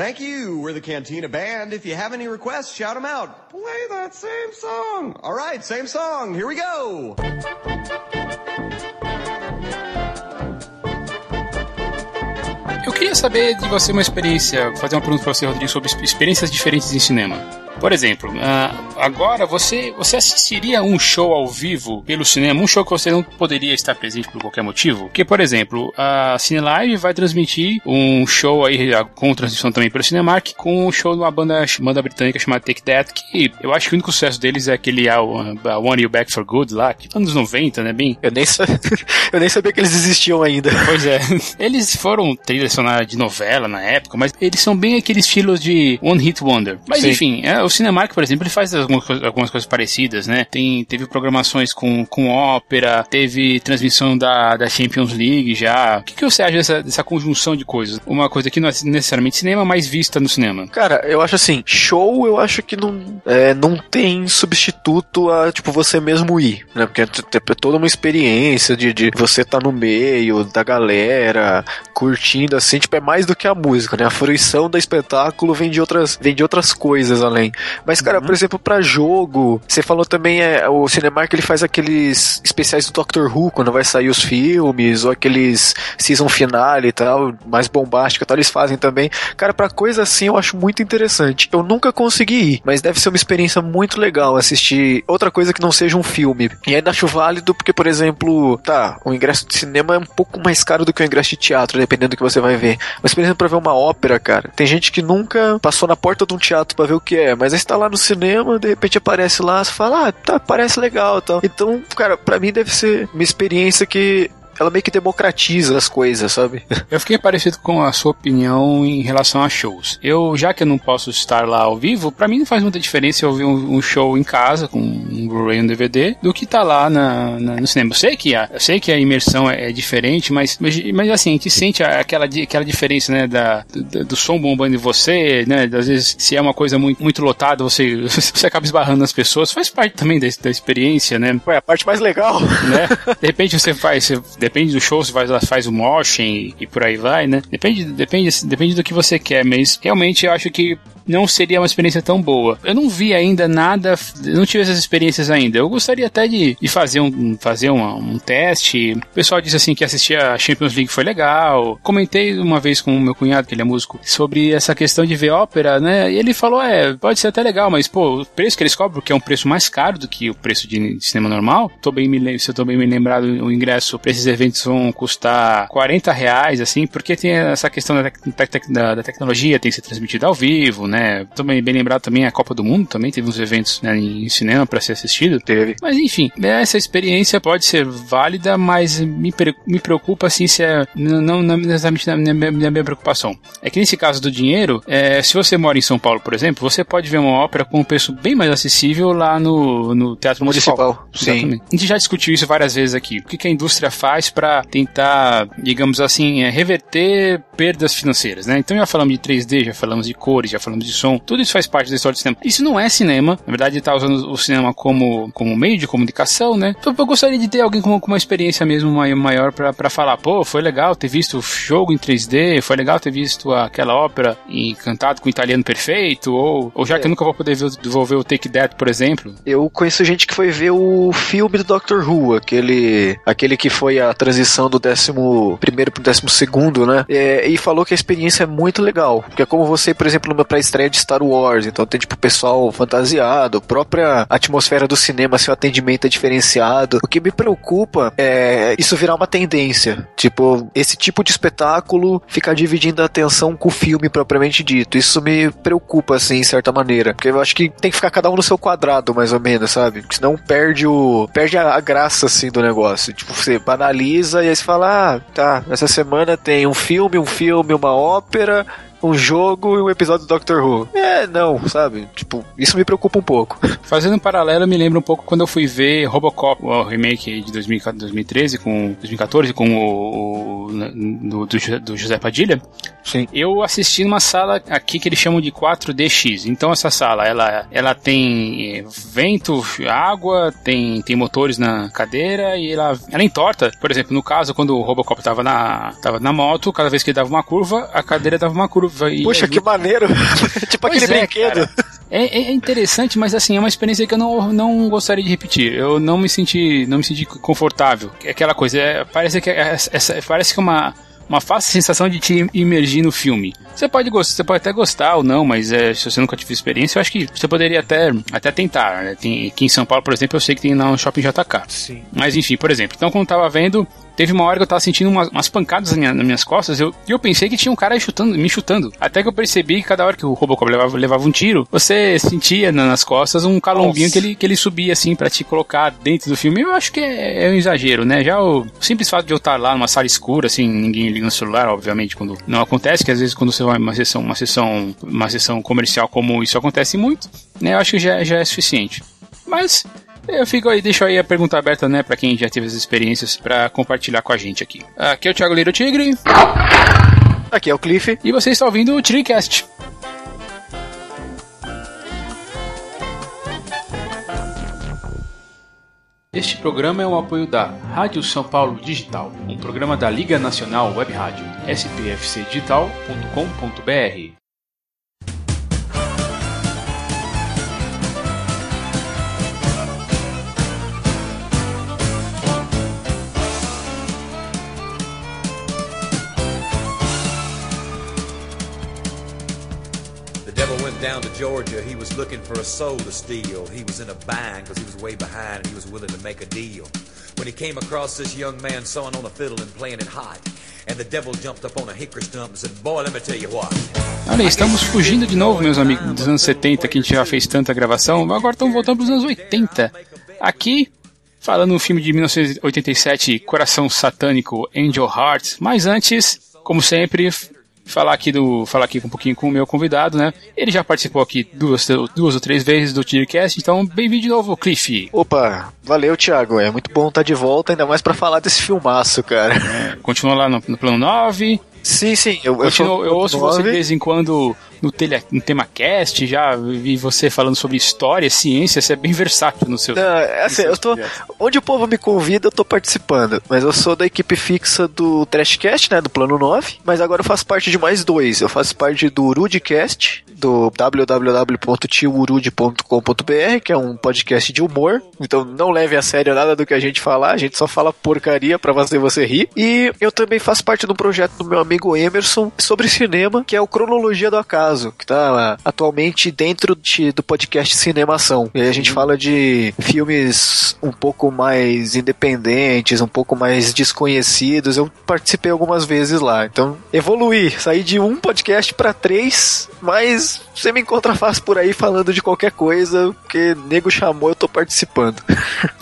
Thank you. We're the Cantina Band. If you have any requests, shout them out. Play that same song. All right, same song. Here we go. Eu queria saber de você uma experiência, fazer uma pergunta para você, Rodrigo, sobre experiências diferentes em cinema. Por exemplo, uh, agora você, você assistiria um show ao vivo pelo cinema, um show que você não poderia estar presente por qualquer motivo? Porque, por exemplo, a Cinelive vai transmitir um show aí com transmissão também pelo Cinemark, com um show de uma banda, banda britânica chamada Take That, que eu acho que o único sucesso deles é aquele I Want You Back for Good lá, que anos 90, né, bem? Eu nem, eu nem sabia que eles existiam ainda. Pois é. Eles foram trilha sonora de novela na época, mas eles são bem aquele estilo de One Hit Wonder. Mas Sim. enfim, é, o Cinemark, por exemplo, ele faz algumas, algumas coisas parecidas, né? Tem, teve programações com, com ópera, teve transmissão da, da Champions League já. O que, que você acha dessa, dessa conjunção de coisas? Uma coisa que não é necessariamente cinema, mas vista no cinema. Cara, eu acho assim, show eu acho que não, é, não tem substituto a, tipo, você mesmo ir, né? Porque é, é toda uma experiência de, de você estar tá no meio da galera, curtindo, assim, tipo, é mais do que a música, né? A fruição do espetáculo vem de outras, vem de outras coisas além. Mas, cara, uhum. por exemplo, para jogo, você falou também, é, o Cinemark ele faz aqueles especiais do Doctor Who, quando vai sair os filmes, ou aqueles season finale e tal, mais bombástico e tal, eles fazem também. Cara, pra coisa assim eu acho muito interessante. Eu nunca consegui ir, mas deve ser uma experiência muito legal assistir outra coisa que não seja um filme. E ainda acho válido porque, por exemplo, tá, o ingresso de cinema é um pouco mais caro do que o ingresso de teatro, dependendo do que você vai ver. Mas, por exemplo, pra ver uma ópera, cara, tem gente que nunca passou na porta de um teatro para ver o que é, mas aí está lá no cinema, de repente aparece lá, você fala, ah, tá, parece legal tal. Então, cara, para mim deve ser uma experiência que ela meio que democratiza as coisas, sabe? Eu fiquei parecido com a sua opinião em relação a shows. Eu, já que eu não posso estar lá ao vivo, para mim não faz muita diferença eu ver um, um show em casa com um Blu-ray e um DVD do que tá lá na, na, no cinema. Eu sei que a, eu sei que a imersão é, é diferente, mas, mas, mas, assim, a gente sente aquela, aquela diferença, né, da, do, do som bombando em você, né, às vezes se é uma coisa muito, muito lotada, você, você acaba esbarrando nas pessoas, faz parte também da, da experiência, né? Ué, a parte mais legal. Né? De repente você faz, você, depende do show, se faz, faz o motion e, e, por aí vai, né? Depende, depende, depende do que você quer, mas realmente eu acho que não seria uma experiência tão boa. Eu não vi ainda nada, não tive essas experiências ainda. Eu gostaria até de, de fazer, um, fazer uma, um teste. O pessoal disse assim que assistir a Champions League foi legal. Comentei uma vez com o meu cunhado, que ele é músico, sobre essa questão de ver ópera, né? E ele falou: é, pode ser até legal, mas pô, o preço que eles cobram, que é um preço mais caro do que o preço de, de cinema normal, tô bem me, se eu tô bem me lembrado, o ingresso para esses eventos vão custar 40 reais, assim, porque tem essa questão da, da, da tecnologia, tem que ser transmitido ao vivo, né? Também bem lembrado também a Copa do Mundo, também teve uns eventos né, em cinema para ser assistido. Teve. Mas enfim, essa experiência pode ser válida, mas me, me preocupa assim se é. Não, não exatamente na minha, na minha preocupação. É que nesse caso do dinheiro, é, se você mora em São Paulo, por exemplo, você pode ver uma ópera com um preço bem mais acessível lá no, no Teatro Municipal. Municipal. Sim. A gente já discutiu isso várias vezes aqui. O que, que a indústria faz para tentar, digamos assim, é, reverter perdas financeiras, né? Então já falamos de 3D, já falamos de cores, já falamos de som, tudo isso faz parte da história do cinema. Isso não é cinema, na verdade está usando o cinema como, como meio de comunicação, né? Então eu gostaria de ter alguém com, com uma experiência mesmo maior para falar, pô, foi legal ter visto o jogo em 3D, foi legal ter visto aquela ópera encantado com o italiano perfeito, ou, ou já é. que eu nunca vou poder devolver o Take That, por exemplo. Eu conheço gente que foi ver o filme do Doctor Who, aquele, aquele que foi a transição do décimo primeiro pro décimo segundo, né? É, e falou que a experiência é muito legal. Porque é como você, por exemplo, numa pré-estreia de Star Wars, então tem tipo pessoal fantasiado, a própria atmosfera do cinema, seu atendimento é diferenciado. O que me preocupa é isso virar uma tendência. Tipo, esse tipo de espetáculo ficar dividindo a atenção com o filme propriamente dito. Isso me preocupa, assim, em certa maneira. Porque eu acho que tem que ficar cada um no seu quadrado, mais ou menos, sabe? Porque senão perde o. perde a, a graça, assim, do negócio. Tipo, você banaliza e aí você fala, ah, tá, essa semana tem um filme, um filme, uma ópera um jogo e um episódio do Doctor Who. É, não, sabe? Tipo, isso me preocupa um pouco. Fazendo um paralelo, me lembra um pouco quando eu fui ver Robocop, o remake de 2013 com 2014 com o, o do, do, José Padilha. Sim. Eu assisti numa sala aqui que eles chamam de 4DX. Então essa sala, ela, ela tem eh, vento, água, tem, tem motores na cadeira e ela, ela entorta. Por exemplo, no caso, quando o Robocop tava na, tava na moto, cada vez que ele dava uma curva, a cadeira dava uma curva. E Puxa, que maneiro! tipo Pois aquele é, brinquedo. cara. É, é interessante, mas assim, é uma experiência que eu não, não gostaria de repetir. Eu não me senti, não me senti confortável. É aquela coisa, é, parece que é- essa, parece que é uma uma falsa sensação de te imergir no filme. Você pode gostar, você pode até gostar ou não, mas é, se você nunca tive experiência, eu acho que você poderia até, até tentar. né? Tem, aqui em São Paulo, por exemplo, eu sei que tem lá no Shopping JK. Sim. Mas enfim, por exemplo, então quando eu tava vendo, teve uma hora que eu tava sentindo umas, umas pancadas nas minhas, nas minhas costas eu, e eu pensei que tinha um cara chutando, me chutando. Até que eu percebi que cada hora que o Robocop levava, levava um tiro, você sentia na- nas costas um calombinho Nossa. que ele, que ele subia assim pra te colocar dentro do filme. Eu acho que é, é um exagero, né? Já o simples fato de eu estar lá numa sala escura, assim, ninguém liga no celular, obviamente, quando não acontece, que às vezes quando você vai uma sessão, uma sessão, uma sessão comercial como isso acontece muito, né? Eu acho que já, já é suficiente. Mas eu fico aí, deixo aí a pergunta aberta, né, pra quem já teve as experiências pra compartilhar com a gente aqui. Aqui é o Thiago Liro Tigre Aqui é o Cliff. e você está ouvindo o Tiricast. Este programa é um apoio da Rádio São Paulo Digital, um programa da Liga Nacional Web Rádio, spfcdigital.com.br. Georgia. He was looking for a soul to steal. He was in a bind because he was way behind and he was willing to make a deal. When he came across this young man sawing on a fiddle and playing it hot, and the devil jumped up on a hickory stump and said, Boy, let me tell you what. Olha, estamos fugindo de novo, meus amigos, dos anos 70, que a gente já fez tanta gravação, agora estamos voltando para os anos 80. Aqui, falando no filme de 1987, Coração Satânico, Angel Heart. Mas antes, como sempre, falar aqui do falar aqui um pouquinho com o meu convidado, né? Ele já participou aqui duas, duas ou três vezes do Tiercast, então bem-vindo de novo, Cliff. Opa, valeu, Thiago. É muito bom estar de volta, ainda mais pra falar desse filmaço, cara. Continua lá no, no plano 9. Sim, sim. Eu, eu, Continuo, eu ouço você de vez em quando no, tele, no TemaCast, já vi você falando sobre história, ciência, você é bem versátil no seu. Não, é assim, eu tô. Onde o povo me convida, eu tô participando. Mas eu sou da equipe fixa do Trashcast, né? Do Plano 9. Mas agora eu faço parte de mais dois. Eu faço parte do Urudcast, do www.tiourud.com.br, que é um podcast de humor. Então não leve a sério nada do que a gente falar, a gente só fala porcaria pra fazer você rir. E eu também faço parte um projeto do meu amigo Emerson sobre cinema, que é o Cronologia do Acaso, que tá atualmente dentro de- do podcast Cinemação. E aí a gente fala de filmes um pouco mais independentes, um pouco mais desconhecidos. Eu participei algumas vezes lá. Então, evoluí, saí de um podcast pra três, mas você me encontra fácil por aí falando de qualquer coisa, porque nego chamou, eu tô participando.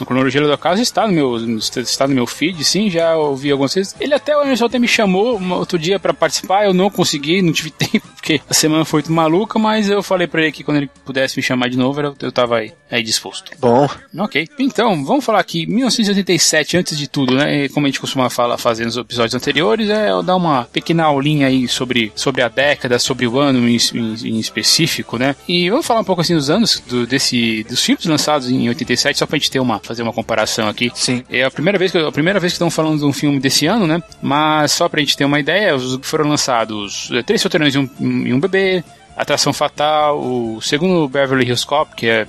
O cronologia do acaso está no meu está no meu feed, sim, já ouvi algumas vezes. Ele até o até me chamou outro dia pra participar, eu não consegui, não tive tempo, porque a semana foi muito maluca, mas eu falei pra ele que quando ele pudesse me chamar de novo, eu, eu tava aí, aí disposto. Bom, Ok, então, vamos falar aqui, 1987, antes de tudo, né? Como a gente costuma falar, fazer nos episódios anteriores, é eu dar uma pequena aulinha aí sobre, sobre a década, sobre o ano em, em- em específico, né? E vamos falar um pouco assim dos anos do, desse, dos filmes lançados em 87, só pra gente ter uma, fazer uma comparação aqui. sim. É a primeira vez que a primeira vez que estão falando de um filme desse ano, né? Mas só pra gente ter uma ideia, os- foram lançados eh, Três Solteirões e um, e um Bebê, Atração Fatal, o segundo Beverly Hills Cop, que é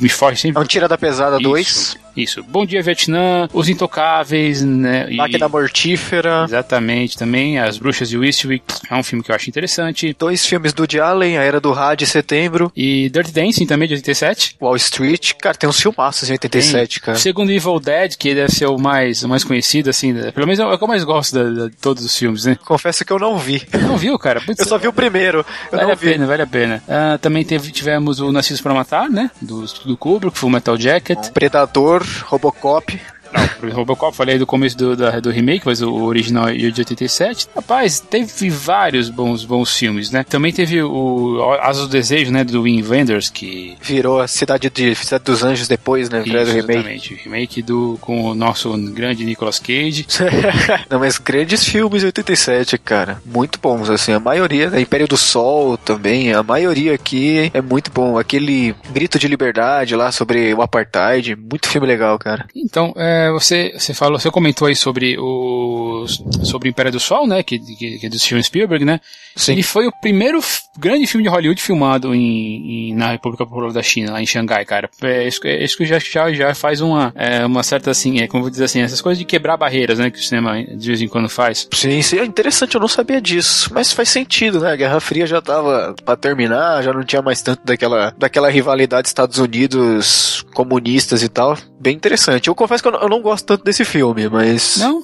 me foge sempre. É um Tira da Pesada 2, Isso. Bom Dia Vietnã, Os Intocáveis, né? e- Máquina Mortífera, Exatamente, também As Bruxas de Eastwick, é um filme que eu acho interessante. dois filmes do Woody Allen, A Era do Rádio, Setembro, E Dirty Dancing também, de 87. Wall Street. Cara, tem uns filmaços em 87, cara. O segundo Evil Dead, que deve ser o mais, o mais conhecido, assim, né? pelo menos é o que eu mais gosto da- da- de todos os filmes, né? Confesso que eu não vi. Não viu, cara? Putz, Eu só vi o primeiro. Eu Vale a vi. pena, vale a pena. Ah, também teve, tivemos o Nascidos para Matar, né? Do, do Kubrick, Full Metal Jacket. Predador, Robocop. Não, o Robocop, falei do começo do, da, do remake, mas o original é de 87. Rapaz, teve vários bons, bons filmes, né? Também teve o Asas do Desejo, né, do Wim Wenders, que... Virou a Cidade, de, Cidade dos Anjos depois, né? Isso, exatamente. Remake do, com o nosso grande Nicolas Cage. Não, mas grandes filmes de 87, cara. Muito bons, assim. A maioria, né? Império do Sol também, a maioria aqui é muito bom. Aquele Grito de Liberdade lá sobre o Apartheid, muito filme legal, cara. Então, é, você, você falou, você comentou aí sobre o sobre o Império do Sol, né, que, que, que é do Steven Spielberg, né? Sim. Ele foi o primeiro grande filme de Hollywood filmado em, em, na República Popular da China, lá em Xangai, cara. É, isso, é, isso que já, já, já faz uma, é, uma certa, assim, é, como vou dizer assim, essas coisas de quebrar barreiras, né, que o cinema de vez em quando faz. Sim, sim, é interessante, eu não sabia disso, mas faz sentido, né? A Guerra Fria já tava pra terminar, já não tinha mais tanto daquela, daquela rivalidade Estados Unidos comunistas e tal. Bem interessante. Eu confesso que eu não, eu não gosto tanto desse filme, mas... Não?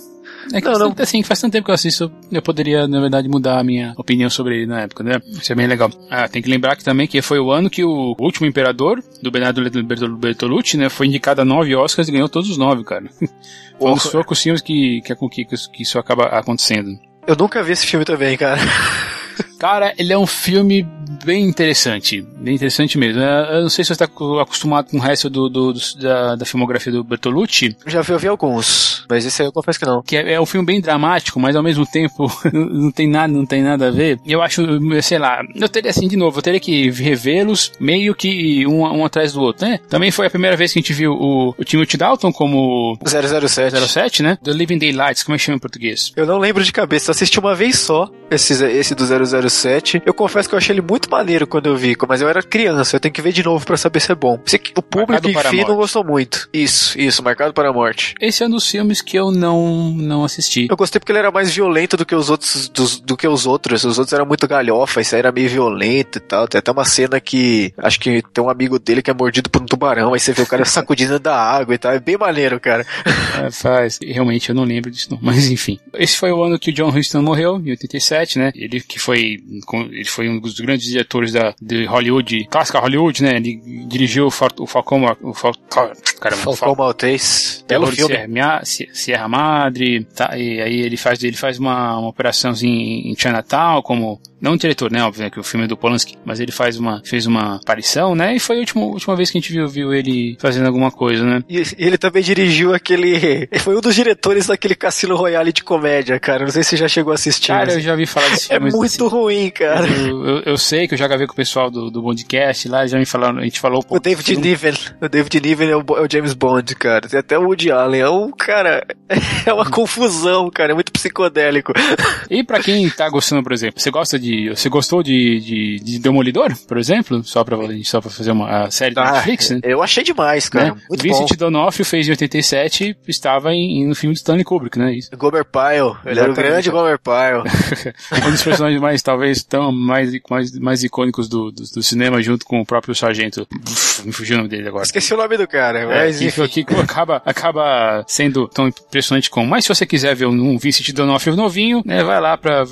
É que não, não. assim, faz tanto tempo que eu assisto, eu poderia, na verdade, mudar a minha opinião sobre ele na época, né? Isso é bem legal. Ah, tem que lembrar que também que foi o ano que o último imperador, do Bernardo Bertolucci, né, foi indicado a nove Oscars e ganhou todos os nove, cara. Foi um dos poucos filmes que, que, que, que isso acaba acontecendo. Eu nunca vi esse filme também, cara. Cara, ele é um filme bem interessante. Bem interessante mesmo. Eu não sei se você está acostumado com o resto do, do, do da, da, filmografia do Bertolucci. Já vi, eu vi alguns, mas esse aí eu confesso que não. Que é, é, um filme bem dramático, mas ao mesmo tempo não tem nada, não tem nada a ver. Eu acho, sei lá, eu teria assim, de novo, eu teria que revê-los meio que um, um atrás do outro, né? Também foi a primeira vez que a gente viu o, o Timothy Dalton como 007. 07, né? The Living Daylights, como é que chama em português? Eu não lembro de cabeça, assisti uma vez só esse, esse do 007. Eu confesso que eu achei ele muito maneiro quando eu vi, mas eu era criança, eu tenho que ver de novo para saber se é bom. O público, enfim, não gostou muito. Isso, isso, Marcado para a Morte. Esse é um dos filmes que eu não, não assisti. Eu gostei porque ele era mais violento do que os outros, dos, do que os outros. Os outros eram muito galhofa, esse aí era meio violento e tal. Tem até uma cena que, acho que tem um amigo dele que é mordido por um tubarão, aí você vê o cara sacudindo da água e tal. É bem maneiro, cara. É, faz. Realmente, eu não lembro disso não. Mas enfim. Esse foi o ano que o John Huston morreu, em 87, né? Ele que foi, ele foi um dos grandes diretores da, de Hollywood, clássica Hollywood, né? Ele dirigiu o, Fal, o Falcão, o Fal, caramba, Falcão Fal, Maltese, belo filme. Sierra, Sierra Madre, tá, e aí ele faz, ele faz uma, uma operaçãozinha em Chinatown, como não o diretor, né? Óbvio, né, que o filme é do Polanski, mas ele faz uma, fez uma aparição, né? E foi a última, última vez que a gente viu, viu ele fazendo alguma coisa, né? E ele também dirigiu aquele. Ele foi um dos diretores daquele Cassino Royale de comédia, cara. Não sei se você já chegou a assistir. Cara, eu já vi falar desse filme. É muito assim, ruim, cara. Eu, eu, eu, sei que eu já gravei com o pessoal do, do podcast lá, já me falaram, a gente falou. Pô, o David Niven. O David Niven é o, é o, James Bond, cara. Tem até o Woody Allen. É um, cara, é uma confusão, cara. É muito psicodélico. E pra quem tá gostando, por exemplo, você gosta de. Você gostou de, de, de Demolidor, por exemplo? Só pra, só pra fazer uma série da ah, Netflix, né? Eu achei demais, cara. Né? Muito Vincent bom. Donofrio fez em 87 estava em, no filme de Stanley Kubrick, né? Isso. Gomer Pyle. Ele era o grande Gomer Pyle. um dos personagens mais, talvez, tão mais, mais, mais icônicos do, do, do cinema, junto com o próprio sargento. Uf, me fugiu o nome dele agora. Esqueci o nome do cara. É, mas, é, que, que, acaba, acaba sendo tão impressionante como. Mas se você quiser ver um Vincent Donofrio novinho, né, vai lá pra.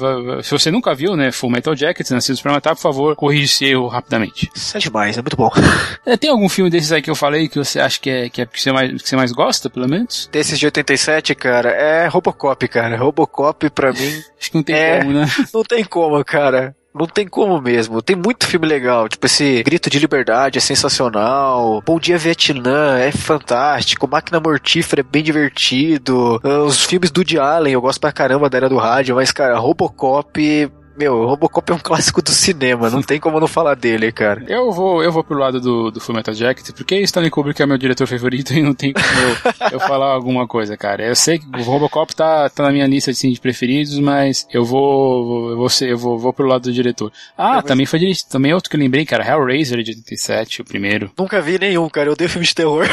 Se você nunca viu, né, Full Metal Jacket, Nascidos pra Matar, por favor, corrija esse erro rapidamente. Isso é demais, é muito bom. É, tem algum filme desses aí que eu falei que você acha que é que, é, que, você, mais, que você mais gosta, pelo menos? Desses de 87, cara, é Robocop, cara. Robocop, pra mim. acho que não tem é... como, né? Não tem como, cara. Não tem como mesmo. Tem muito filme legal. Tipo, esse Grito de Liberdade é sensacional. Bom Dia Vietnã é fantástico. Máquina Mortífera é bem divertido. Os filmes do Woody Allen eu gosto pra caramba da era do rádio. Mas, cara, Robocop meu, Robocop é um clássico do cinema, não tem como não falar dele, cara. Eu vou, eu vou pro lado do, do Full Metal Jacket, porque Stanley Kubrick é meu diretor favorito e não tem como eu, eu falar alguma coisa, cara. Eu sei que o Robocop tá, tá na minha lista assim, de preferidos, mas eu vou, eu vou, ser, eu vou, vou pro lado do diretor. Ah, também foi dirigido, também outro que eu lembrei, cara, Hellraiser de 87, o primeiro. Nunca vi nenhum, cara, eu odeio filme de terror.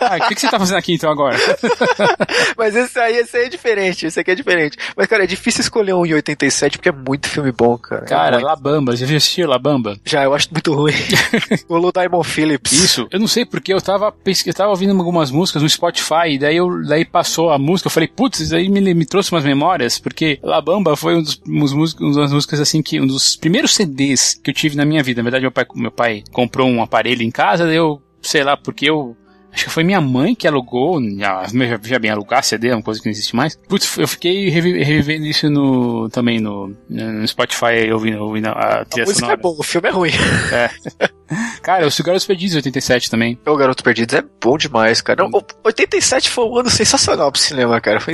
Ah, o que, que você tá fazendo aqui então agora? mas esse aí, esse aí é diferente, esse aqui é diferente. Mas, cara, é difícil escolher um em 87 porque é muito filme bom, cara. Cara, é Labamba, já viu assistir Labamba? Já, eu acho muito ruim. o Lou Diamond Phillips. Isso, eu não sei porque eu tava, eu tava ouvindo algumas músicas no Spotify, e daí, eu, daí passou a música, eu falei, putz, isso aí me, me trouxe umas memórias, porque Labamba foi um dos, um dos, uma das músicas assim que, um dos primeiros CDs que eu tive na minha vida. Na verdade, meu pai, meu pai comprou um aparelho em casa, daí eu, sei lá, porque eu acho que foi minha mãe que alugou, já bem, alugar CD é uma coisa que não existe mais. Putz, eu fiquei revivendo isso no, também no, no Spotify, ouvindo, ouvindo a trilha a música sonora. é bom, o filme é ruim. É. Cara, o Garotos Perdidos 87 também. O Garoto Perdidos é bom demais, cara. Não, 87 foi um ano sensacional pro cinema, cara. Foi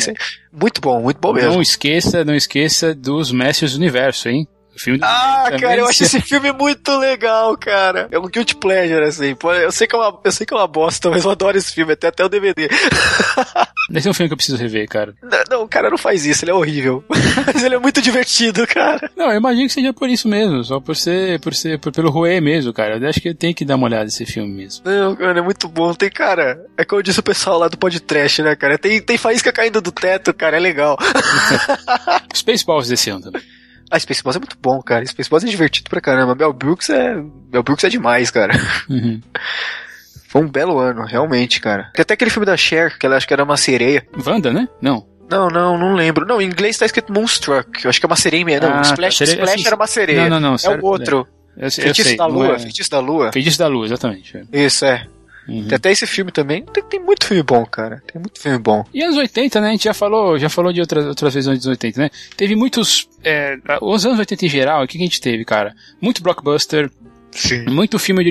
muito bom, muito bom mesmo. Não esqueça, não esqueça dos Mestres do Universo, hein? Filme Ah, cara, eu acho esse filme muito legal, cara. É um guilty pleasure, assim. Eu sei que é uma, eu sei que é uma bosta, mas eu adoro esse filme, até, até o DVD. Esse é um filme que eu preciso rever, cara. Não, não, cara, não faz isso, ele é horrível. mas ele é muito divertido, cara. Não, eu imagino que seja por isso mesmo, só por ser, por ser, por, pelo Ruê mesmo, cara. Eu acho que tem que dar uma olhada nesse filme mesmo. Não, cara, é muito bom. Tem, cara, é como disse o pessoal lá do podcast, né, cara? Tem, tem faísca caindo do teto, cara, é legal. Spaceballs desse ano também. Ah, Spaceballs é muito bom, cara. Spaceballs é divertido pra caramba. Mel Brooks é. Mel Brooks é demais, cara. Uhum. Foi um belo ano, realmente, cara. Tem até aquele filme da Cher, que ela acho que era uma sereia. Wanda, né? Não. Não, não, não lembro. Não, em inglês tá escrito Moonstruck. Eu acho que é uma sereia mesmo. Não, ah, Splash, tá, Splash assim, era uma sereia. Não, não, não. É o outro. É. Eu, Feitiço eu sei, da Lua. É... Feitiço da Lua. Feitiço da Lua, exatamente. Isso, é. Uhum. Tem até esse filme também. Tem, tem, muito filme bom, cara. Tem muito filme bom. E anos 80, né? A gente já falou, já falou de outras, outras vezes anos 80, né? Teve muitos. É, os anos 80 em geral, o que a gente teve, cara? Muito blockbuster, Sim. Muito filme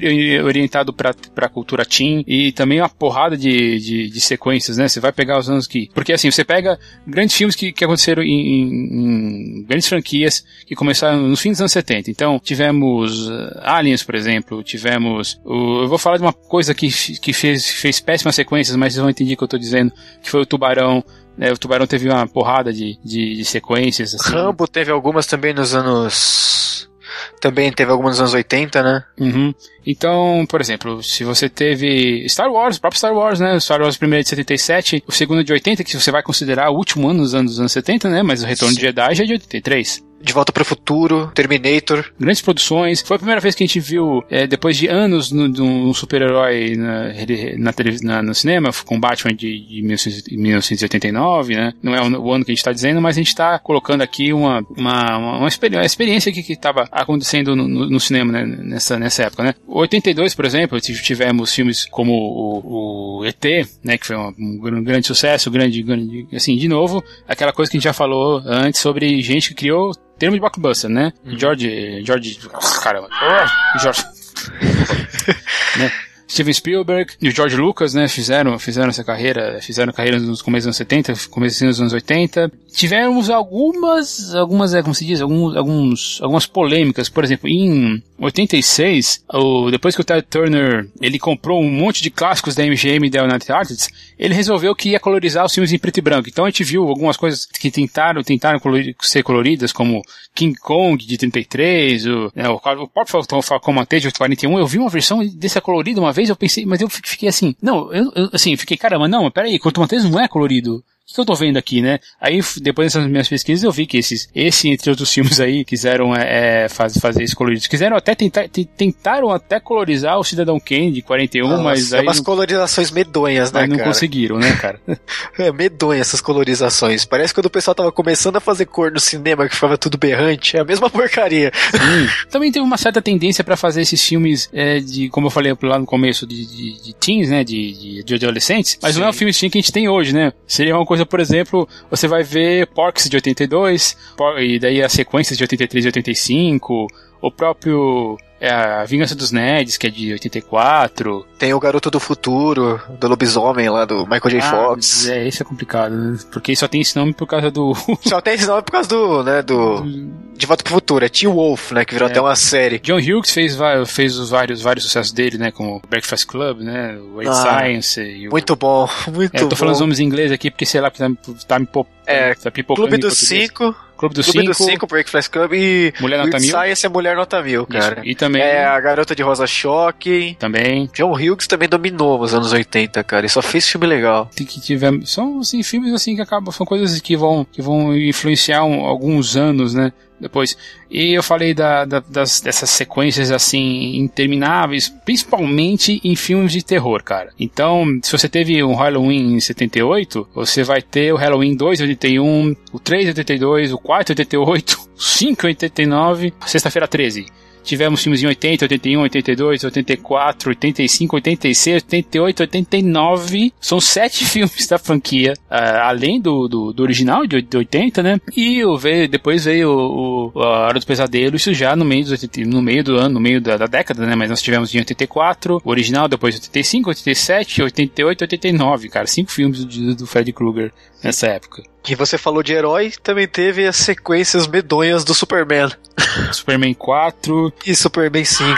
orientado pra, pra cultura teen e também uma porrada de, de, de, sequências, né? Você vai pegar os anos que. Porque assim, você pega grandes filmes que, que aconteceram em, em, em grandes franquias que começaram nos fins dos anos 70. Então, tivemos uh, Aliens, por exemplo, tivemos. O, eu vou falar de uma coisa que, que fez, fez péssimas sequências, mas vocês vão entender o que eu tô dizendo, que foi o Tubarão. É, o Tubarão teve uma porrada de, de, de sequências. Assim. Rambo teve algumas também nos anos também teve algumas nos anos 80, né? Uhum. Então, por exemplo, se você teve Star Wars, o próprio Star Wars, né? O Star Wars primeiro de 77, o segundo é de 80, que você vai considerar o último ano dos anos, dos anos 70, né? Mas o Retorno Sim. de Jedi já é de 83. De Volta para o Futuro, Terminator. Grandes produções. Foi a primeira vez que a gente viu, é, depois de anos, um super-herói na, na, na, no cinema, com Batman de, de 1989, né? Não é o, ano que a gente está dizendo, mas a gente está colocando aqui uma, uma, uma experiência que estava acontecendo no, no, no, cinema né? nessa, nessa época, né? 82, por exemplo, tivemos filmes como o, o ET, né? Que foi um, um grande sucesso, grande, grande, assim, de novo, aquela coisa que a gente já falou antes sobre gente que criou termo de blockbuster, né? Uhum. George. George. Caramba. George. né? Steven Spielberg e o George Lucas, né, fizeram, fizeram essa carreira, fizeram carreira nos começos dos anos 70, começo dos anos 80. Tivemos algumas, algumas, é, como se diz, alguns, alguns, algumas polêmicas. Por exemplo, em 86, o, depois que o Ted Turner, ele comprou um monte de clássicos da MGM e da United Artists, ele resolveu que ia colorizar os filmes em preto e branco. Então a gente viu algumas coisas que tentaram, tentaram colorir, ser coloridas, como King Kong de 33, o, né, o, o próprio Falcon Mantejo de 41. Eu vi uma versão dessa colorida uma vez vez eu pensei, mas eu fiquei assim, não, eu, eu assim, fiquei, caramba, não, peraí, Corto Maltese não é colorido que, que eu tô vendo aqui, né? Aí, depois dessas minhas pesquisas, eu vi que esses, esse, entre outros filmes aí, quiseram é, é faz, fazer isso colorido. Quiseram até tentar, tentaram até colorizar o Cidadão Kane de 41, Nossa, mas aí... umas não, colorizações medonhas, né, não cara? conseguiram, né, cara? é, medonha essas colorizações. Parece quando o pessoal tava começando a fazer cor no cinema, que ficava tudo berrante, é a mesma porcaria. Sim. Também teve uma certa tendência para fazer esses filmes é, de, como eu falei lá no começo, de, de, de teens, né, de, de, de adolescentes, mas Sim. não é o filme teen que a gente tem hoje, né? Seria uma coisa, por exemplo, você vai ver Porks de 82, e daí as sequências de 83 e 85, o próprio é a Vingança dos Nerds, que é de 84. Tem o Garoto do Futuro, do Lobisomem lá, do Michael J. Ah, Fox. É, isso é complicado, né? Porque só tem esse nome por causa do... só tem esse nome por causa do, né, do... De Volta pro Futuro, é Teen Wolf, né, que virou é. até uma série. John Hughes fez, fez os vários, vários sucessos dele, né, como Breakfast Club, né, o ah, Science. E o... Muito bom, muito é, eu tô bom. falando os nomes em inglês aqui porque, sei lá, tá, tá me pop... É, tá Clube dos Cinco... Clube dos Clube Cinco, do Breakfast Club e Mulher Nota Mil. Science é Mulher Nota Mil, cara. Isso. E também... É a Garota de Rosa Choque. Também. John Hughes também dominou nos anos 80, cara. E só fez filme legal. Tem que tiver... São, assim, filmes assim que acabam... São coisas que vão, que vão influenciar um, alguns anos, né? Depois. E eu falei da, da, das, dessas sequências assim intermináveis, principalmente em filmes de terror, cara. Então, se você teve um Halloween em 78, você vai ter o Halloween 2 em 81, o 3 em 82, o 4 em 88, 5 em 89, sexta-feira 13. Tivemos filmes em 80, 81, 82, 84, 85, 86, 88, 89. São sete filmes da franquia, uh, além do, do, do, original de 80, né? E veio, depois veio o, o, A Hora do Pesadelo, isso já no meio, dos, no meio do ano, no meio da, da, década, né? Mas nós tivemos em 84, o original, depois 85, 87, 88, 89, cara. Cinco filmes do, do Fred Krueger nessa época. Que você falou de herói, também teve as sequências medonhas do Superman. Superman 4 e Superman 5,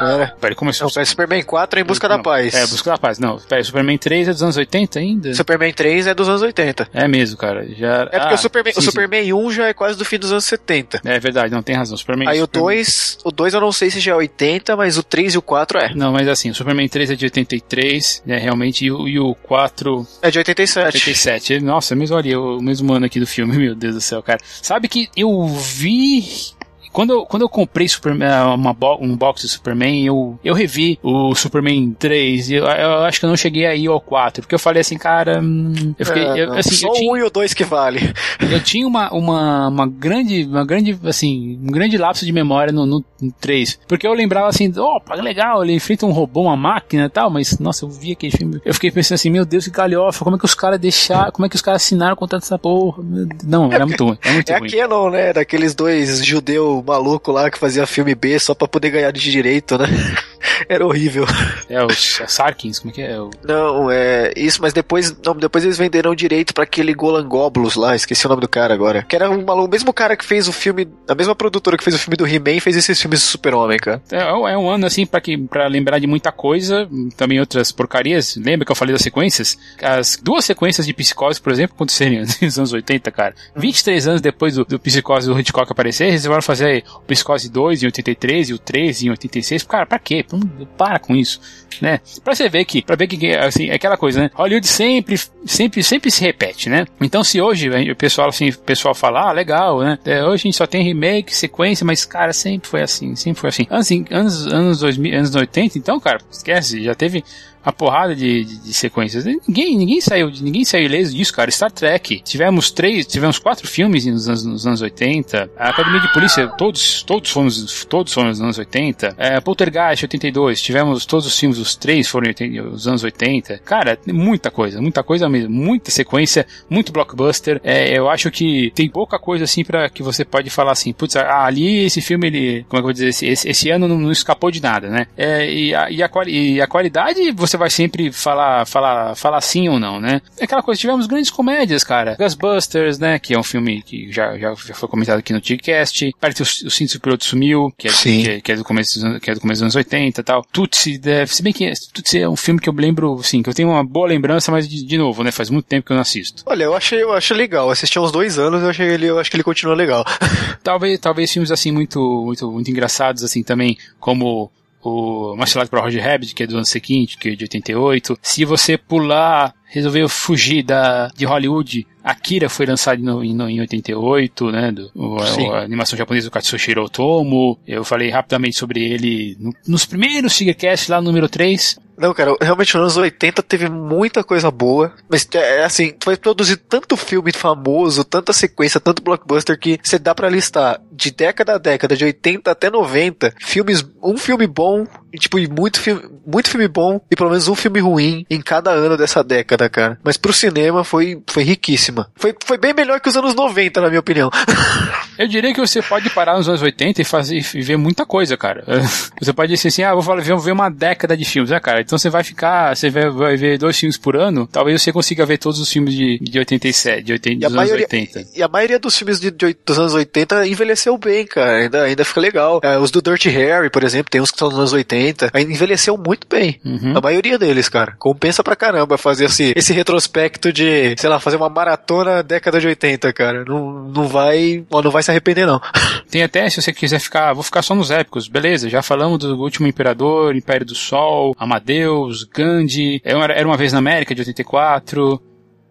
né? Peraí, começou. Não, Superman 4 é em busca não, da paz. É, busca da paz. Não, peraí, Superman 3 é dos anos 80 ainda? Superman 3 é dos anos 80. É mesmo, cara. Já... É porque ah, o Superman, sim, o Superman sim. 1 já é quase do fim dos anos 70. É verdade, não tem razão. Superman, Aí Superman... o 2, o 2 eu não sei se já é 80, mas o 3 e o 4 é. Não, mas assim, o Superman 3 é de 83, né, realmente, e o, e o 4... É de 87. 87. Nossa, mesmo, olha, o mesmo ano aqui do filme, meu Deus do céu, cara. Sabe que eu vi quando eu, quando eu comprei Superman, é, uma um box de Superman, eu, eu revi o Superman 3 e eu, eu, acho que eu não cheguei aí ao 4, porque eu falei assim, cara. Hum, eu fiquei. É, eu, assim, só tinha, um e o 2 que vale. Eu tinha uma, uma, uma grande, uma grande, assim, um grande lapso de memória no, no, no 3. Porque eu lembrava assim, opa, legal, ele enfrenta um robô, uma máquina e tal, mas nossa, eu vi aquele filme. Eu fiquei pensando assim, meu Deus, que galhofa, como é que os caras deixaram, como é que os caras assinaram contra essa porra? Não, era muito ruim. É, muito é ruim. É Canon, né? Daqueles dois judeus maluco lá que fazia filme B só pra poder ganhar de direito, né? Era horrível. É, os Sarkins, como é que é? O... Não, é isso, mas depois, não, depois eles venderam direito para aquele Golan Goblus lá, esqueci o nome do cara agora. Que era um maluco, o mesmo cara que fez o filme, a mesma produtora que fez o filme do He-Man fez esses filmes do Super-Homem, cara. É, é, um ano assim para que para lembrar de muita coisa, também outras porcarias. Lembra que eu falei das sequências? As duas sequências de Psicose, por exemplo, aconteceram nos anos 80, cara. 23 anos depois do, do Psicose do Hitchcock aparecer, eles vão fazer o Psicose 2 em 83 e o 3 em 86. Cara, pra quê? Para com isso, né? Pra você ver que, pra ver que, assim, é aquela coisa, né? Hollywood sempre, sempre, sempre se repete, né? Então, se hoje o pessoal, assim, o pessoal fala, ah, legal, né? É, hoje a gente só tem remake, sequência, mas, cara, sempre foi assim, sempre foi assim. Assim, anos, anos 2000, anos 80, então, cara, esquece, já teve a porrada de, de, de, sequências. Ninguém, ninguém saiu, ninguém saiu ileso disso, cara. Star Trek, tivemos três, tivemos quatro filmes nos anos, nos anos 80. A Academia de Polícia, todos, todos fomos, todos fomos nos anos 80. É, Poltergeist, 82. Tivemos todos os filmes, os três foram nos anos 80. Cara, muita coisa, muita coisa mesmo, muita sequência, muito blockbuster. É, eu acho que tem pouca coisa assim para que você pode falar assim, putz, ali esse filme ele, como é que eu vou dizer, esse, esse ano não, não escapou de nada, né? É, e, a, e, a, e a qualidade você você vai sempre falar, falar, falar sim ou não, né? É aquela coisa, tivemos grandes comédias, cara. Ghostbusters, né? Que é um filme que já, já, já foi comentado aqui no TigCast. Parece o, o Cinto Piloto Sumiu, que é, que é, que, é, do começo dos, que é do começo dos anos 80 e tal. Tutsi, deve, se bem que Tutsi é um filme que eu lembro, sim, que eu tenho uma boa lembrança, mas de, de novo, né? Faz muito tempo que eu não assisto. Olha, eu achei, eu acho legal. Assisti há uns dois anos, eu, achei ele, eu acho que ele continua legal. talvez, talvez filmes assim muito, muito, muito engraçados, assim, também, como o Marcelado para Roger Rabbit, que é do ano seguinte, que é de 88. Se você pular, resolveu fugir da, de Hollywood, Akira foi lançado em, em, em 88, né? Do, o, a, a, animação japonesa do Katsushiro Otomo. Eu falei rapidamente sobre ele no, nos primeiros Sigacast lá no número 3. Não, cara, realmente nos anos 80 teve muita coisa boa, mas é, é assim, foi produzir tanto filme famoso, tanta sequência, tanto blockbuster que você dá para listar de década a década, de 80 até 90, filmes, um filme bom, e, tipo, muito filme, muito filme bom e pelo menos um filme ruim em cada ano dessa década, cara. Mas pro cinema foi, foi riquíssima. Foi, foi bem melhor que os anos 90, na minha opinião. Eu diria que você pode parar nos anos 80 e fazer e ver muita coisa, cara. Você pode dizer assim, ah, vou falar, ver uma década de filmes, né, cara? Então você vai ficar, você vai, vai ver dois filmes por ano, talvez você consiga ver todos os filmes de, de 87, de 80, dos maioria, anos 80. E a maioria dos filmes de, de, dos anos 80 envelheceu bem, cara. Ainda, ainda fica legal. É, os do Dirty Harry, por exemplo, tem uns que estão nos anos 80. Ainda envelheceu muito bem. Uhum. A maioria deles, cara. Compensa pra caramba fazer esse, esse retrospecto de, sei lá, fazer uma maratona década de 80, cara. Não, não vai, não vai se arrepender, não. Tem até, se você quiser ficar, vou ficar só nos épicos, beleza, já falamos do último Imperador, Império do Sol, Amadeus, Gandhi, era uma vez na América de 84,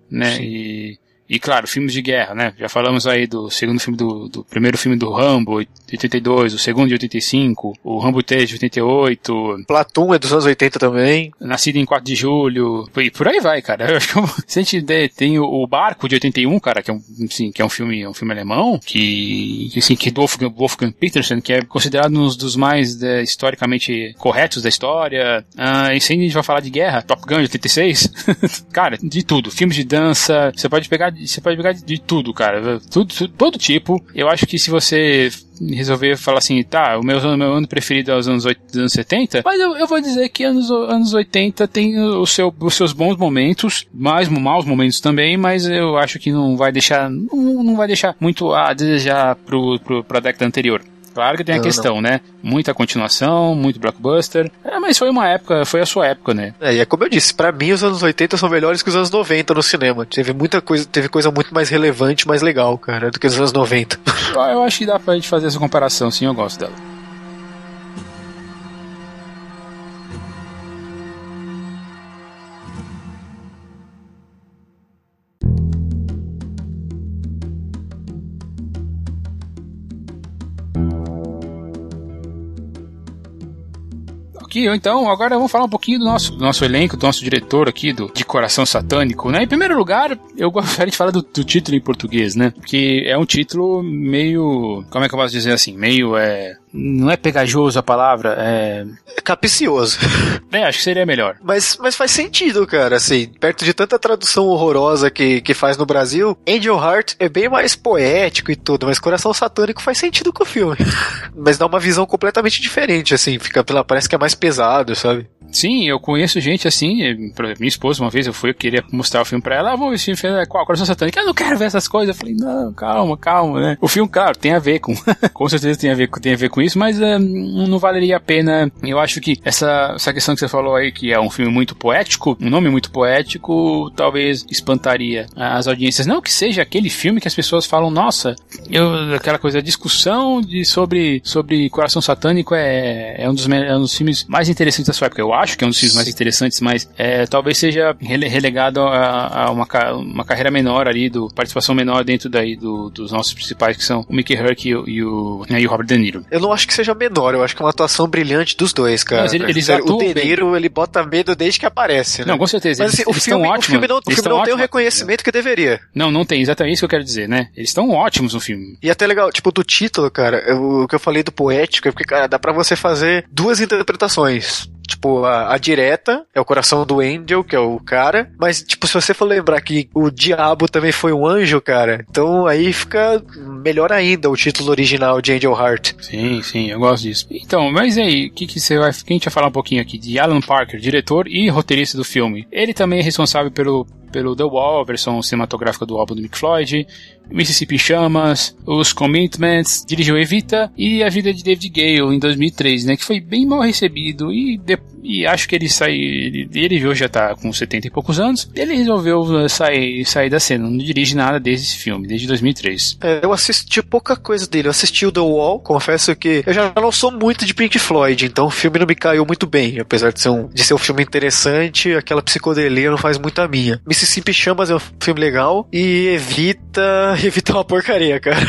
né, Sim. e E claro, filmes de guerra, né? Já falamos aí do segundo filme do, do primeiro filme do Rambo, de 82, o segundo de 85, o Rambo 3 de 88. Platum é dos anos 80 também. Nascido em 4 de julho, e por aí vai, cara. Eu acho que se a gente der, tem o, Barco de 81, cara, que é um, sim, que é um filme, um filme alemão, que, assim, que Wolfgang, Wolfgang Petersen, que é considerado um dos mais de, historicamente corretos da história. Ah, e sem a gente vai falar de guerra, Top Gun de 86, cara, de tudo. Filmes de dança, você pode pegar, você pode pegar de tudo, cara. Tudo, todo tipo. Eu acho que se você resolver falar assim, tá, o meu, meu ano preferido é os anos, 80, anos 70, mas eu, eu, vou dizer que anos, anos 80 tem o seu, os seus bons momentos, mais maus momentos também, mas eu acho que não vai deixar, não, não vai deixar muito a desejar pro, pro, pra década anterior. Claro que tem a não, questão, não. né? Muita continuação, muito blockbuster. É, mas foi uma época, foi a sua época, né? É, e é como eu disse, para mim os anos 80 são melhores que os anos 90 no cinema. Teve muita coisa, teve coisa muito mais relevante, mais legal, cara, do que os anos 90. eu acho que dá pra gente fazer essa comparação, sim, eu gosto dela. Aqui, então, agora vamos falar um pouquinho do nosso, do nosso elenco, do nosso diretor aqui, do, de Coração Satânico, né? Em primeiro lugar, eu gostaria de falar do, do título em português, né? Que é um título meio, como é que eu posso dizer assim, meio, é, não é pegajoso a palavra, é. é capicioso. É, acho que seria melhor. Mas, mas faz sentido, cara, assim, perto de tanta tradução horrorosa que, que faz no Brasil, Angel Heart é bem mais poético e tudo, mas Coração Satânico faz sentido com o filme. mas dá uma visão completamente diferente, assim, fica pela, parece que é mais pesado, sabe? Sim, eu conheço gente assim, minha esposa uma vez eu fui, eu queria mostrar o filme pra ela, ah, vamos ver filme, qual, Coração Satânico, eu não quero ver essas coisas, eu falei, não, calma, calma, né? O filme, claro, tem a ver com, com certeza tem a ver, tem a ver com isso, mas uh, não valeria a pena, eu acho que essa, essa questão que você falou aí, que é um filme muito poético, um nome muito poético, talvez espantaria as audiências, não que seja aquele filme que as pessoas falam, nossa, eu, aquela coisa, a discussão de, sobre, sobre Coração Satânico é, é, um dos, é um dos filmes mais interessantes da sua época, eu acho que é um dos filmes mais interessantes, mas é, talvez seja relegado a, a uma, uma, carreira menor ali, do participação menor dentro daí do, dos nossos principais, que são o Mickey Herc e, e, o, né, e o Robert De Niro. Eu não acho que seja menor, eu acho que é uma atuação brilhante dos dois, cara. Mas ele, eles o De Niro, ele bota medo desde que aparece, né? Não, com certeza. Mas assim, eles, o, filme, o filme não, o filme não tem o reconhecimento que deveria. Não, não tem, exatamente isso que eu quero dizer, né? Eles estão ótimos no filme. E até legal, tipo, do título, cara, o que eu falei do poético é porque, cara, dá pra você fazer duas interpretações. Tipo, a, a, direta é o coração do Angel, que é o cara. Mas, tipo, se você for lembrar que o diabo também foi um anjo, cara, então aí fica melhor ainda o título original de Angel Heart. Sim, sim, eu gosto disso. Então, mas aí, o que, que você vai. Quem vai falar um pouquinho aqui de Alan Parker, diretor e roteirista do filme. Ele também é responsável pelo pelo The Wall, a versão cinematográfica do álbum do Mick Floyd, Mississippi Chamas, Os Commitments, dirigiu Evita e A Vida de David Gale em 2003, né, que foi bem mal recebido e, e acho que ele sai, ele, hoje já tá com 70 e poucos anos, ele resolveu sair, sair da cena, não dirige nada desde esse filme, desde 2003. É, eu assisti pouca coisa dele, eu assisti o The Wall, confesso que eu já não sou muito de Pink Floyd, então o filme não me caiu muito bem, apesar de ser um, de ser um filme interessante, aquela psicodelia não faz muito a minha. Mississippi Chamas é um filme legal e Evita Evita é uma porcaria, cara.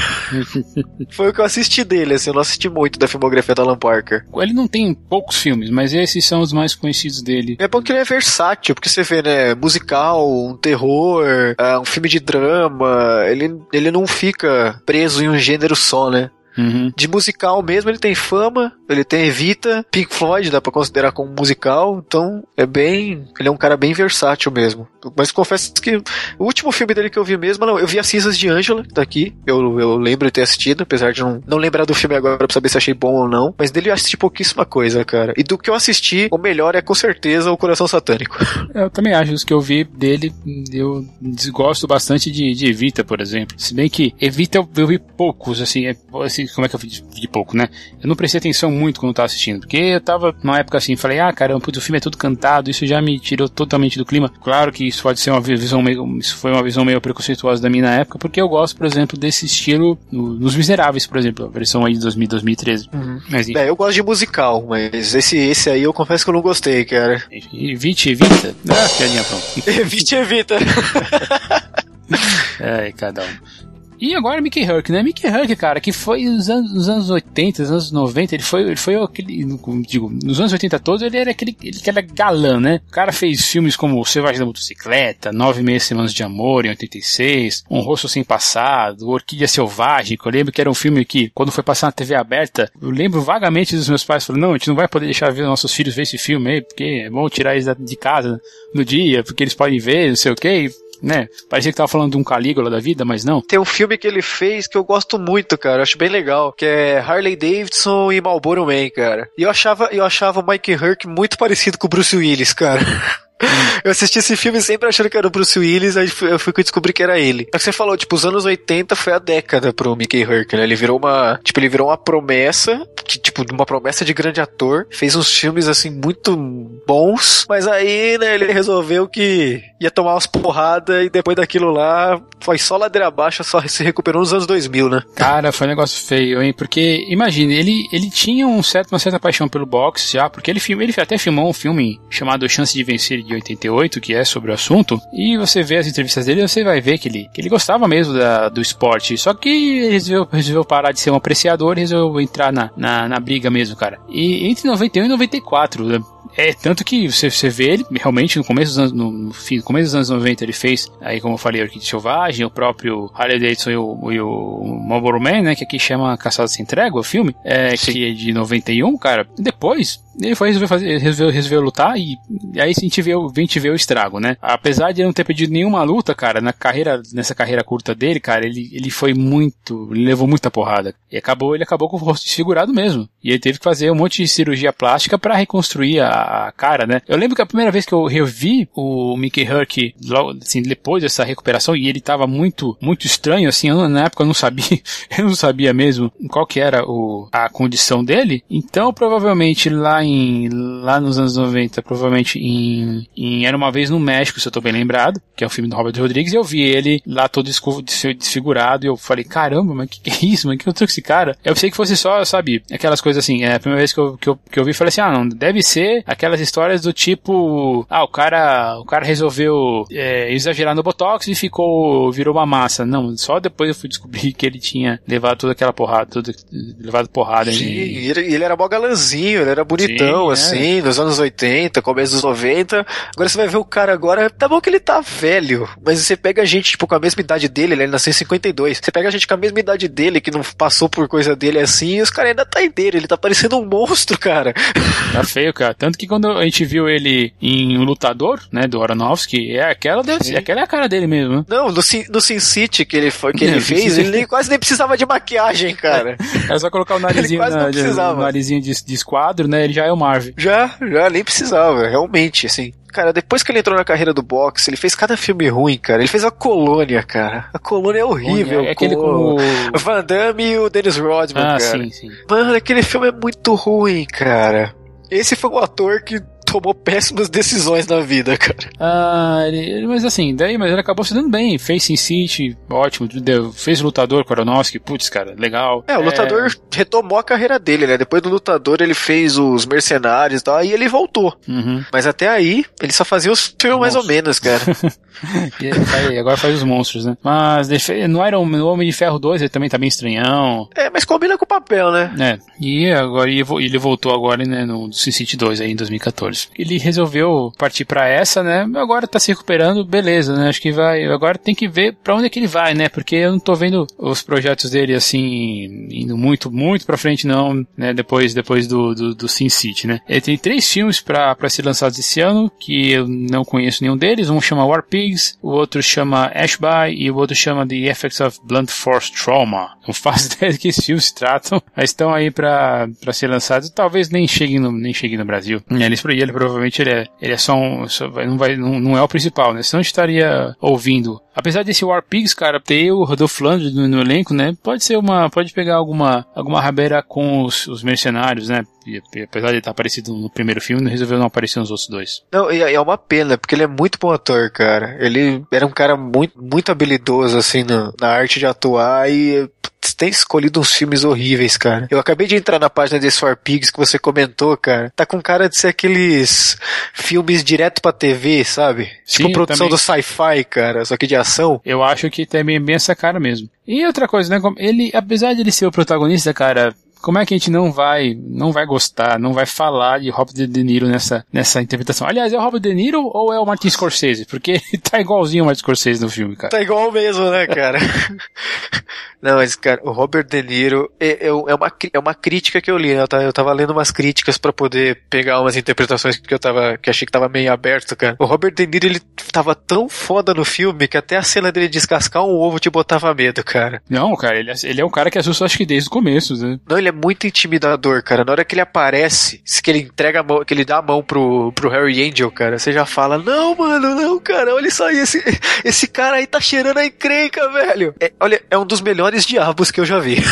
Foi o que eu assisti dele, assim, eu não assisti muito da filmografia do Alan Parker. Ele não tem poucos filmes, mas esses são os mais conhecidos dele. É bom que ele é versátil, porque você vê, né, musical, um terror, uh, um filme de drama, ele, ele não fica preso em um gênero só, né? Uhum. De musical mesmo, ele tem fama, ele tem Evita, Pink Floyd dá para considerar como musical, então é bem. Ele é um cara bem versátil mesmo. Mas confesso que o último filme dele que eu vi mesmo, não, eu vi As Cinzas de Angela, daqui, eu, eu lembro de ter assistido, apesar de não, não lembrar do filme agora pra saber se achei bom ou não, mas dele eu assisti pouquíssima coisa, cara. E do que eu assisti, o melhor é com certeza o Coração Satânico. Eu também acho, os que eu vi dele, eu desgosto bastante de, de Evita, por exemplo. Se bem que Evita eu, eu vi poucos, assim, é, assim como é que eu vi de, de pouco, né? Eu não prestei atenção muito quando tava assistindo, porque eu tava numa época assim, falei, ah, caramba, putz, o filme é tudo cantado, isso já me tirou totalmente do clima. Claro que isso pode ser uma visão meio, isso foi uma visão meio preconceituosa da minha na época, porque eu gosto, por exemplo, desse estilo no, nos Miseráveis, por exemplo, a versão aí de 2000, 2013. Uhum. Mas, é, eu gosto de musical, mas esse, esse aí eu confesso que eu não gostei, cara. Evite, evita. Ah, piadinha pronto. evite, evita. é, cada um. E agora Mickey Herc, né? Mickey Herc, cara, que foi nos anos, nos anos 80, nos anos 90, ele foi, ele foi aquele, digo, nos anos 80 todos ele era aquele, ele era galã, né? O cara fez filmes como O Selvagem da Motocicleta, Nove Meses Semanas de Amor, em 86, Um Rosto Sem Passado, Orquídea Selvagem, que eu lembro que era um filme que, quando foi passar na TV aberta, eu lembro vagamente dos meus pais falando, não, a gente não vai poder deixar ver nossos filhos ver esse filme aí, porque é bom tirar eles de casa no dia, porque eles podem ver, não sei o que, né? Parecia que tava falando de um Calígula da vida, mas não. Tem um filme que ele fez que eu gosto muito, cara. Eu acho bem legal, que é Harley Davidson e Marlboro Man, cara. E eu achava, eu achava o Mike Herc muito parecido com o Bruce Willis, cara. Eu assisti esse filme sempre achando que era o Bruce Willis, aí eu fui descobrir que era ele. É que você falou, tipo, os anos 80 foi a década pro Mickey Herc, né? Ele virou uma, tipo, ele virou uma promessa, que, tipo, uma promessa de grande ator, fez uns filmes, assim, muito bons, mas aí, né, ele resolveu que ia tomar umas porradas e depois daquilo lá, foi só ladeira abaixo, só se recuperou nos anos 2000, né? Cara, foi um negócio feio, hein? Porque, imagine, ele, ele tinha um certo, uma certa paixão pelo boxe já, porque ele, ele até filmou um filme chamado Chance de Vencer de 88, que é sobre o assunto, e você vê as entrevistas dele, você vai ver que ele, que ele gostava mesmo da, do esporte, só que ele resolveu, resolveu parar de ser um apreciador e resolveu entrar na, na, na briga mesmo, cara. E entre 91 e 94, né? É, tanto que você, você vê ele realmente no começo dos anos, no, no fim, no começo dos anos 90 ele fez, aí como eu falei, Orquídea Selvagem, o próprio Harley Davidson e o, e o Marlboro Man, né, que aqui chama Caçada Sem Trégua, o filme, é, que é de 91, cara. Depois, ele foi resolver fazer, resolveu, resolveu lutar e, e, aí a gente vê, a gente vê o estrago, né? Apesar de ele não ter pedido nenhuma luta, cara, na carreira, nessa carreira curta dele, cara, ele, ele foi muito, ele levou muita porrada. E acabou, ele acabou com o rosto desfigurado mesmo. E ele teve que fazer um monte de cirurgia plástica para reconstruir a, a, cara, né? Eu lembro que a primeira vez que eu revi o Mickey Herc, logo, assim, depois dessa recuperação, e ele tava muito, muito estranho, assim, eu, na época eu não sabia, eu não sabia mesmo qual que era o, a condição dele. Então, provavelmente lá em, lá nos anos 90, provavelmente em, em Era Uma Vez no México, se eu tô bem lembrado, que é um filme do Robert Rodrigues, e eu vi ele lá todo desfigurado, e eu falei, caramba, mas que que é isso, mano, que eu com esse cara? Eu pensei que fosse só, sabe, aquelas coisas assim, é a primeira vez que eu, que eu, que eu vi, falei assim, ah, não, deve ser aquelas histórias do tipo, ah, o cara, o cara resolveu é, exagerar no Botox e ficou, virou uma massa. Não, só depois eu fui descobrir que ele tinha levado toda aquela porrada, tudo, levado porrada. Sim, ele, ele era mó galanzinho, ele era bonitão, Assim, é. nos anos 80, começo dos 90. Agora você vai ver o cara agora, tá bom que ele tá velho, mas você pega a gente, tipo, com a mesma idade dele, ele nasceu em 52, você pega a gente com a mesma idade dele, que não passou por coisa dele assim, e os caras ainda tá inteiro, ele tá parecendo um monstro, cara. Tá feio, cara. Tanto que quando a gente viu ele em O Lutador, né, do Aronofsky, é aquela, deve, aquela é a cara dele mesmo. Né? Não, no, no Sin City que ele, foi, que ele fez, ele nem, quase nem precisava de maquiagem, cara. É só colocar o narizinho, na, o narizinho de, de esquadro, né, ele já é o Marvel. Já, já, nem precisava, realmente, assim cara, depois que ele entrou na carreira do boxe, ele fez cada filme ruim, cara. Ele fez a Colônia, cara. A Colônia é horrível. É, aquele com o Van Damme e o Dennis Rodman, ah, cara. Sim, sim. Mano, aquele filme é muito ruim, cara. Esse foi o ator que tomou péssimas decisões na vida, cara. Ah, ele, mas assim, daí, mas ele acabou se dando bem. Fez Sin City, ótimo. Deu, fez o Lutador com Aronofsky, putz, cara, legal. É, o Lutador é... retomou a carreira dele, né? Depois do Lutador ele fez os Mercenários e tal, aí ele voltou. Uhum. Mas até aí, ele só fazia os filmes mais ou menos, cara. e, agora faz os monstros, né? Mas não era o Homem de Ferro 2, ele também tá bem estranhão. É, mas combina com o papel, né? É. E agora ele voltou agora, né, no Sin City 2 aí em 2014. Ele resolveu partir para essa, né? Agora tá se recuperando, beleza, né? Acho que vai. Agora tem que ver para onde é que ele vai, né? Porque eu não tô vendo os projetos dele assim indo muito, muito para frente, não, né? Depois, depois do, do, do Sin City, né? Ele tem três filmes para ser lançados esse ano que eu não conheço nenhum deles. Um chama War Pigs, o outro chama Ashby e o outro chama The Effects of Blunt Force Trauma. Não faço ideia de que esses filmes tratam, mas estão aí para ser lançados. Talvez nem cheguem no, nem cheguem no Brasil. Eles, ele provavelmente ele é, ele é só um. Só vai, não, vai, não, não, é o principal, né? Senão a gente estaria ouvindo. Apesar desse War Pigs, cara, ter o Rodolfo Flandre no, no, elenco, né? Pode ser uma. Pode pegar alguma, alguma rabeira com os, os mercenários, né? Apesar de ele estar aparecido no primeiro filme, resolveu não aparecer nos outros dois. Não, e é uma pena, porque ele é muito bom ator, cara. Ele era um cara muito, muito habilidoso, assim, na, na arte de atuar e têm escolhido uns filmes horríveis, cara. Eu acabei de entrar na página desse For Pigs que você comentou, cara. Tá com cara de ser aqueles filmes direto pra TV, sabe? Sim, tipo produção também. do sci-fi, cara, só que de ação. Eu acho que tem bem, bem essa cara mesmo. E outra coisa, né? Ele, apesar de ele ser o protagonista, cara, como é que a gente não vai, não vai gostar, não vai falar de Robert De Niro nessa, nessa interpretação? Aliás, é o Robert De Niro ou é o Martin Scorsese? Porque tá igualzinho o Martin Scorsese no filme, cara. Tá igual mesmo, né, cara? Não, mas, cara, o Robert De Niro é, é, é uma, é uma crítica que eu li, né? Eu tava, lendo umas críticas pra poder pegar umas interpretações que eu tava, que achei que tava meio aberto, cara. O Robert De Niro, ele tava tão foda no filme que até a cena dele descascar um ovo te botava medo, cara. Não, cara, ele, é- ele é um cara que assusta acho que desde o começo, né? Não, ele é muito intimidador, cara. Na hora que ele aparece, que ele entrega a mão, que ele dá a mão pro, pro Harry Angel, cara, você já fala, não, mano, não, cara, olha só aí, esse, esse cara aí tá cheirando a encrenca, velho. É, olha, é um dos melhores diabos que eu já vi.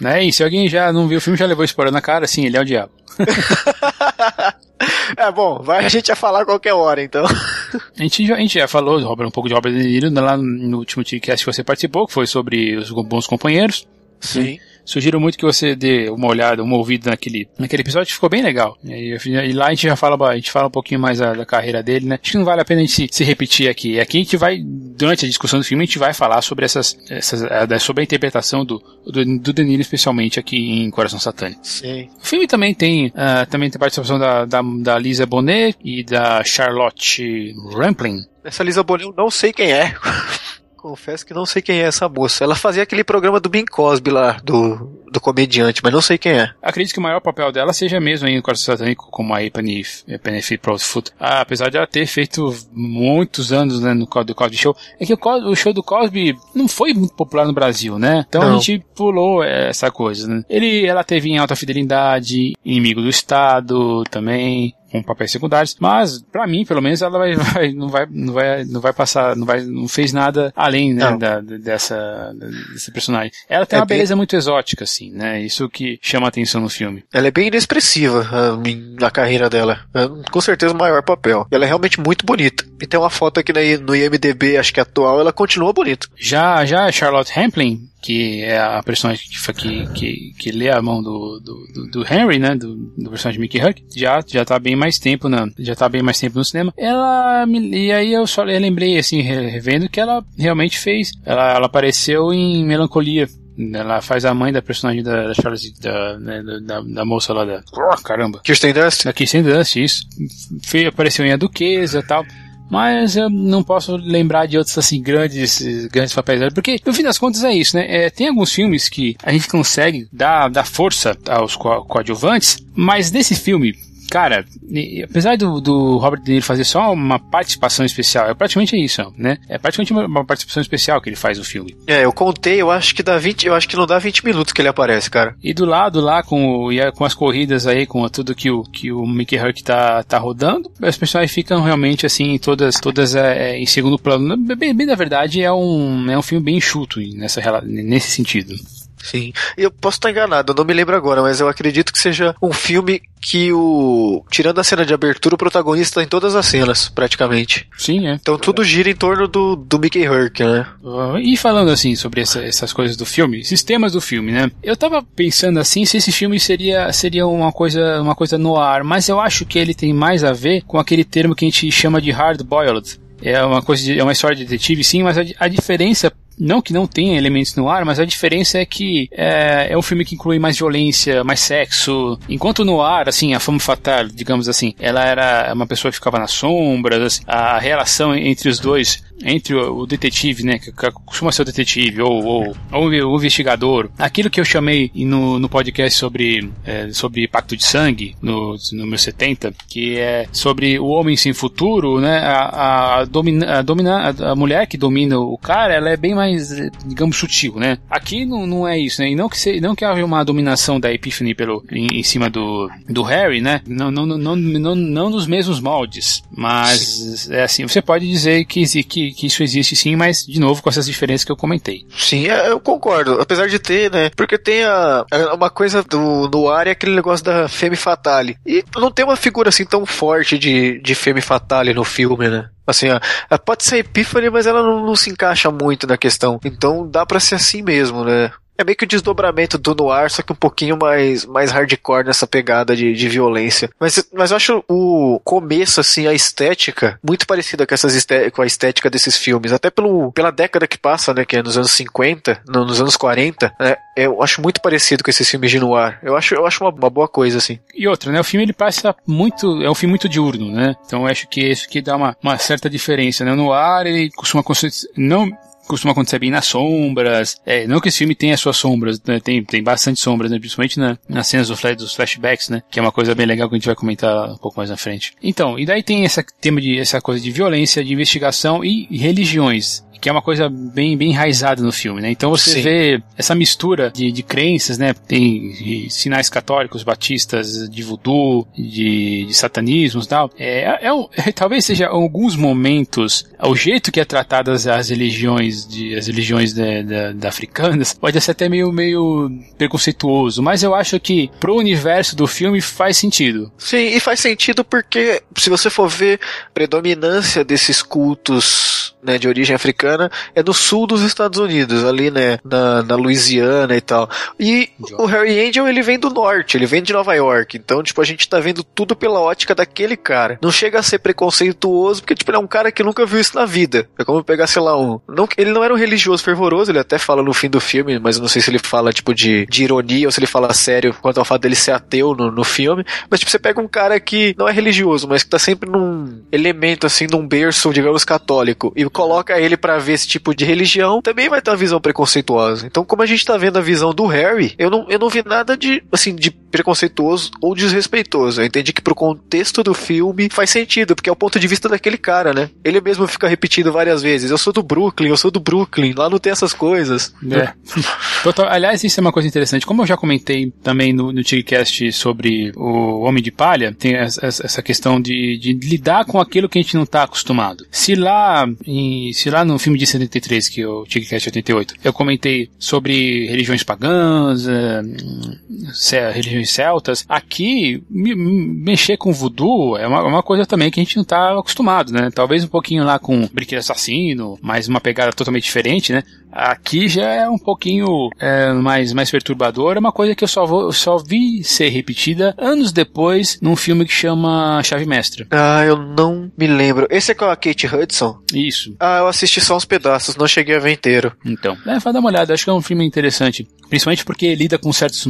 Né? E se alguém já não viu o filme, já levou spoiler na cara, sim, ele é o diabo. é bom, vai a gente a falar qualquer hora, então. A gente já, a gente já falou Robert, um pouco de Robert De Niro lá no último podcast que você participou, que foi sobre os bons companheiros. Sim. Sugiro muito que você dê uma olhada, uma ouvida naquele, naquele episódio que ficou bem legal. E, e lá a gente já fala, a gente fala um pouquinho mais da, da carreira dele, né? Acho que não vale a pena a gente se, se repetir aqui. Aqui a gente vai, durante a discussão do filme, a gente vai falar sobre essas, essas sobre a interpretação do, do, do De Niro, especialmente aqui em Coração Satânico. Sim. O filme também tem, ah, também tem participação da, da, da Lisa Bonet e da Charlotte Rampling. Essa Lisa Bonet eu não sei quem é. Confesso que não sei quem é essa moça. Ela fazia aquele programa do Bing Cosby lá, do, do comediante, mas não sei quem é. Acredito que o maior papel dela seja mesmo aí no Coração Satânico, como a Penny, Penny Proudfoot. Ah, apesar de ela ter feito muitos anos né, no do Cosby Show. É que o, o show do Cosby não foi muito popular no Brasil, né? Então a Não. gente pulou essa coisa, né? Ele, ela teve em Alta Fidelidade, Inimigo do Estado também. Com papéis secundários, mas pra mim, pelo menos, ela vai, vai- não vai, não vai, não vai passar, não vai, não fez nada além, né, da, dessa, desse personagem. Ela tem É uma bem- beleza muito exótica, assim, né? Isso que chama a atenção no filme. Ela é bem inexpressiva a na carreira dela. É, com certeza o maior papel. Ela é realmente muito bonita. E tem uma foto aqui no IMDB, acho que atual, ela continua bonita. Já, já Charlotte Rampling, que é a personagem que, que, que, que lê a mão do, do, do- do Henry, né, do, do personagem Mickey Huck, já, já tá bem mais tempo na, já tá bem mais tempo no cinema. Ela, e aí eu só lembrei, assim, re- revendo que ela realmente fez, ela, ela apareceu em Melancolia. Ela faz a mãe da personagem da, da Charlotte, da, né, da, da moça lá da, caramba. Kirsten Dunst? Aqui sem Dust, isso. Fe- apareceu em A Duquesa e tal. Mas eu não posso lembrar de outros, assim, grandes, grandes papéis dela. Porque, no fim das contas, é isso, né? É, tem alguns filmes que a gente consegue dar, dar força aos co- coadjuvantes, mas nesse filme, cara, apesar do, do Robert De Niro fazer só uma participação especial, é praticamente isso, né? É praticamente uma, uma participação especial que ele faz no filme. É, eu contei, eu acho que dá 20, eu acho que não dá 20 minutos que ele aparece, cara. E do lado lá, com, o, com as corridas aí, com tudo que o, que o Mickey Herc tá, tá rodando, as pessoas ficam realmente assim, todas, todas é, é, em segundo plano. Bem, bem, na verdade, é um, é um filme bem enxuto nessa, nesse sentido. Sim. Eu posso estar enganado, eu não me lembro agora, mas eu acredito que seja um filme que o. Tirando a cena de abertura, o protagonista tá em todas as cenas, praticamente. Sim, é. Então tudo gira em torno do, do Mickey Herc, né? Uh, E falando assim sobre essa- essas coisas do filme, esses temas do filme, né? Eu tava pensando assim se esse filme seria, seria uma coisa uma coisa no ar, mas eu acho que ele tem mais a ver com aquele termo que a gente chama de hard boiled. É uma coisa de, é uma história de detetive, sim, mas a, a diferença não que não tenha elementos no ar, mas a diferença é que é, é um filme que inclui mais violência, mais sexo. Enquanto no ar, assim, a fama fatal, digamos assim, ela era uma pessoa que ficava nas sombras, assim, a relação entre os dois, entre o, o detetive, né, que, que costuma ser o detetive, ou, ou, ou o investigador, aquilo que eu chamei no, no podcast sobre, é, sobre Pacto de Sangue, no número 70, que é sobre o homem sem futuro, né, a, a, domina, a, domina, a, mulher que domina o cara, ela é bem mais, digamos, sutil, né? Aqui não, não é isso, né? E não que, se, não que haja uma dominação da Epiphany pelo, em, em cima do, do Harry, né? Não, não, não, não, não nos mesmos moldes, mas é assim, você pode dizer que, exi- que, isso existe sim, mas de novo com essas diferenças que eu comentei. Sim, é, eu concordo. Apesar de ter, né? Porque tem a, a- uma coisa do, no ar é aquele negócio da Femme Fatale. E não tem uma figura assim tão forte de, de Femme Fatale no filme, né? Assim, ó, ela pode ser Epiphany, mas ela não, não se encaixa muito na questão. Então dá pra ser assim mesmo, né? É meio que o desdobramento do noir, só que um pouquinho mais, mais hardcore nessa pegada de, de violência. Mas, mas eu acho o começo, assim, a estética, muito parecida com, essas com a estética desses filmes. Até pelo, pela década que passa, né? Que é nos anos 50, no, nos anos 40, né? Eu acho muito parecido com esses filmes de noir. Eu acho, eu acho uma, uma boa coisa, assim. E outra, né? O filme ele passa muito. É um filme muito diurno, né? Então eu acho que isso que dá uma, uma certa diferença, né? No ar ele costuma não costuma acontecer bem nas sombras. É, não que esse filme tenha suas sombras, né? tem, tem bastante sombras, né? principalmente na, nas cenas do flash, dos flashbacks, né? Que é uma coisa bem legal que a gente vai comentar um pouco mais na frente. Então, e daí tem esse tema de essa coisa de violência, de investigação e religiões que é uma coisa bem, bem enraizada no filme, né? Então você Sim. vê essa mistura de, de crenças, né? Tem sinais católicos, batistas, de voodoo, de, de satanismo e tal. É, é, é, talvez seja alguns momentos, o jeito que é tratadas as religiões de, as religiões de, de, de africanas pode ser até meio, meio preconceituoso, mas eu acho que pro universo do filme faz sentido. Sim, e faz sentido porque se você for ver predominância desses cultos né, de origem africana é no sul dos Estados Unidos, ali, né, na, na Louisiana e tal. E o Harry Angel, ele vem do norte, ele vem de Nova York, então, tipo, a gente tá vendo tudo pela ótica daquele cara. Não chega a ser preconceituoso, porque, tipo, ele é um cara que nunca viu isso na vida. É como pegar, sei lá, um... Não, ele não era um religioso fervoroso, ele até fala no fim do filme, mas eu não sei se ele fala, tipo, de, de ironia ou se ele fala sério quanto ao fato dele ser ateu no, no filme. Mas, tipo, você pega um cara que não é religioso, mas que tá sempre num elemento, assim, num berço, digamos, católico, e coloca ele para ver esse tipo de religião, também vai ter uma visão preconceituosa. Então, como a gente tá vendo a visão do Harry, eu não, eu não vi nada de, assim, de preconceituoso ou desrespeitoso. Eu entendi que pro contexto do filme faz sentido, porque é o ponto de vista daquele cara, né? Ele mesmo fica repetindo várias vezes: eu sou do Brooklyn, eu sou do Brooklyn, lá não tem essas coisas. É. Aliás, isso é uma coisa interessante. Como eu já comentei também no, no Tigcast sobre o Homem de Palha, tem essa, questão de, de lidar com aquilo que a gente não tá acostumado. Se lá em se lá no filme de 73, que é o Tigcast 88, eu comentei sobre religiões pagãs, é, religiões celtas, aqui me, mexer com voodoo é uma, uma, coisa também que a gente não está acostumado, né? Talvez um pouquinho lá com brinquedo assassino, mas uma pegada totalmente diferente, né? Aqui já é um pouquinho é, mais, mais perturbador, é uma coisa que eu só, vou, só vi ser repetida anos depois num filme que chama Chave Mestra. Ah, eu não me lembro. Esse é com a Kate Hudson? Isso. Ah, eu assisti só uns pedaços, não cheguei a ver inteiro. Então, é, vai dar uma olhada, acho que é um filme interessante. Principalmente porque lida com certos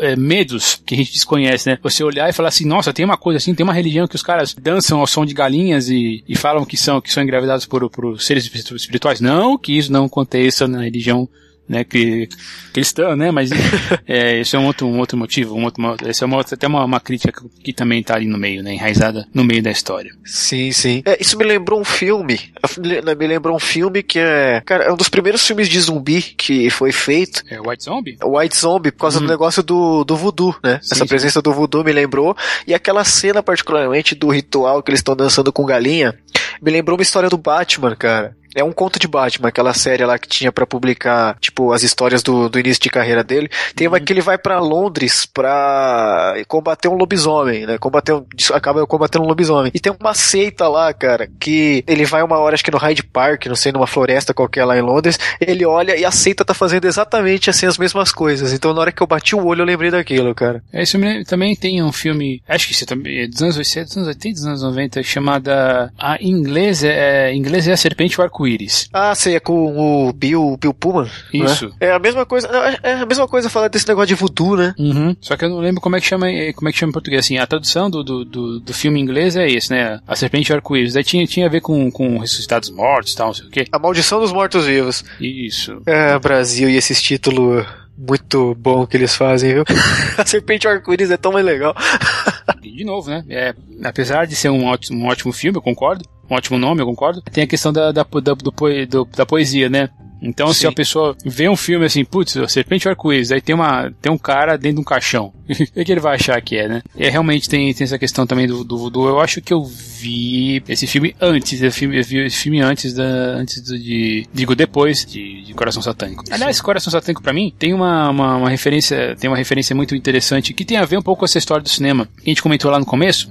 é, medos que a gente desconhece, né? Você olhar e falar assim, nossa, tem uma coisa assim, tem uma religião que os caras dançam ao som de galinhas e, e falam que são, que são engravidados por, por seres espirituais. Não que isso não aconteça na religião né, que, cristã, né, mas é, esse é um outro, um outro motivo, um outro, esse é uma até uma, uma crítica que também está ali no meio, né, enraizada no meio da história. Sim, sim. É, isso me lembrou um filme, me lembrou um filme que é, cara, é um dos primeiros filmes de zumbi que foi feito. É White Zombie? White Zombie, por causa do uhum. negócio do, do voodoo, né, sim, essa presença sim. do voodoo me lembrou, e aquela cena particularmente do ritual que eles estão dançando com galinha, me lembrou uma história do Batman, cara. É um conto de Batman, aquela série lá que tinha para publicar, tipo, as histórias do, do início de carreira dele. Tem uma uhum. que ele vai para Londres pra combater um lobisomem, né? Combater um, acaba combatendo um lobisomem. E tem uma seita lá, cara, que ele vai uma hora, acho que no Hyde Park, não sei, numa floresta qualquer lá em Londres, ele olha e a seita tá fazendo exatamente assim as mesmas coisas. Então na hora que eu bati o olho eu lembrei daquilo, cara. É, isso também tem um filme, acho que isso também é dos anos 80, dos anos 80, dos anos 90, chamada, a inglês é, em inglês é a serpente o arco arco-íris. Ah, sei, é com o Bill, Bill Pullman. É? Isso. É a mesma coisa. É, é a mesma coisa falar desse negócio de voodoo, né? Uhum. Só que eu não lembro como é que chama, eh, como é que chama em português. Assim, a tradução do, do, do, do filme em inglês é esse, né? A serpente arco-íris. Daí tinha, tinha a ver com, com ressuscitados mortos e tal, não sei o quê. A maldição dos mortos-vivos. Isso. É, Brasil e esses títulos muito bom que eles fazem, viu? a serpente arco-íris é tão mais legal. de novo, né? É, apesar de ser um ótimo, um ótimo filme, eu concordo. Um ótimo nome, eu concordo. Tem a questão da, da, da, do, do, da poesia, né? Então, Sim. se a pessoa vê um filme assim, putz, Serpente Arco-Íris, aí tem, uma, tem um cara dentro de um caixão. o que, ele vai achar que é, né? E realmente tem, tem essa questão também do, do voodoo. Eu acho que eu vi esse filme antes, eu, vi esse filme antes da. antes do, de. digo depois de, de Coração Satânico. Aliás, Coração Satânico para mim tem uma, uma, uma, referência. Tem uma referência muito interessante que tem a ver um pouco com essa história do cinema. Que a gente comentou lá no começo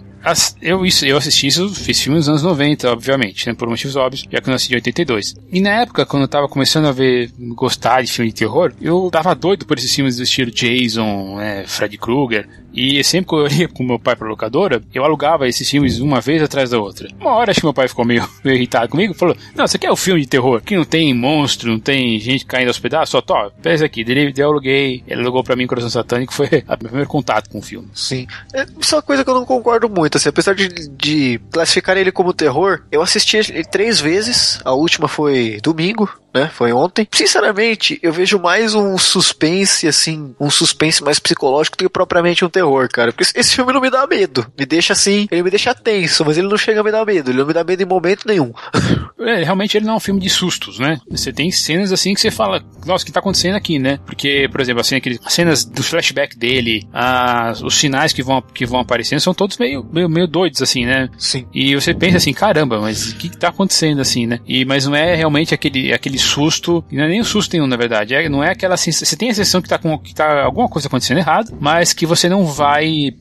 eu, isso, eu assisti isso, fiz filme nos anos 90, obviamente, né, por motivos óbvios, já que eu nasci de 82. E na época, quando eu tava começando a ver, gostar de filme de terror, eu tava doido por esses filmes do estilo Jason, né, Freddy Krueger, e sempre que eu ia com meu pai pra locadora, eu alugava esses filmes uma vez atrás da outra. Uma hora acho que meu pai ficou meio, meio irritado comigo, falou: Não, você quer o um filme de terror que não tem monstro, não tem gente caindo aos pedaços? Só, pega esse aqui. Daí eu aluguei, ele alugou pra mim Coração Satânico, foi o meu primeiro contato com o filme. Sim. É, isso é uma coisa que eu não concordo muito, assim, apesar de, de classificar ele como terror, eu assisti ele três vezes, a última foi domingo, né? Foi ontem. Sinceramente, eu vejo mais um suspense, assim, um suspense mais psicológico do que propriamente um terror, cara. Porque esse filme não me dá medo. Me deixa assim, ele me deixa tenso, mas ele não chega a me dar medo. Ele não me dá medo em momento nenhum. É, realmente ele não é um filme de sustos, né? Você tem cenas assim que você fala, nossa, o que tá acontecendo aqui, né? Porque, por exemplo, assim, aqueles, as cenas do flashback dele, as, os sinais que vão, que vão aparecendo são todos meio, meio, meio doidos, assim, né? Sim. E você pensa assim, caramba, mas o que, que tá acontecendo, assim, né? E, mas não é realmente aquele, aquele susto, não é nem o susto nenhum, na verdade. É, não é aquela sensação. Você tem a sensação que tá, com, que tá alguma coisa acontecendo errado, mas que você não vai,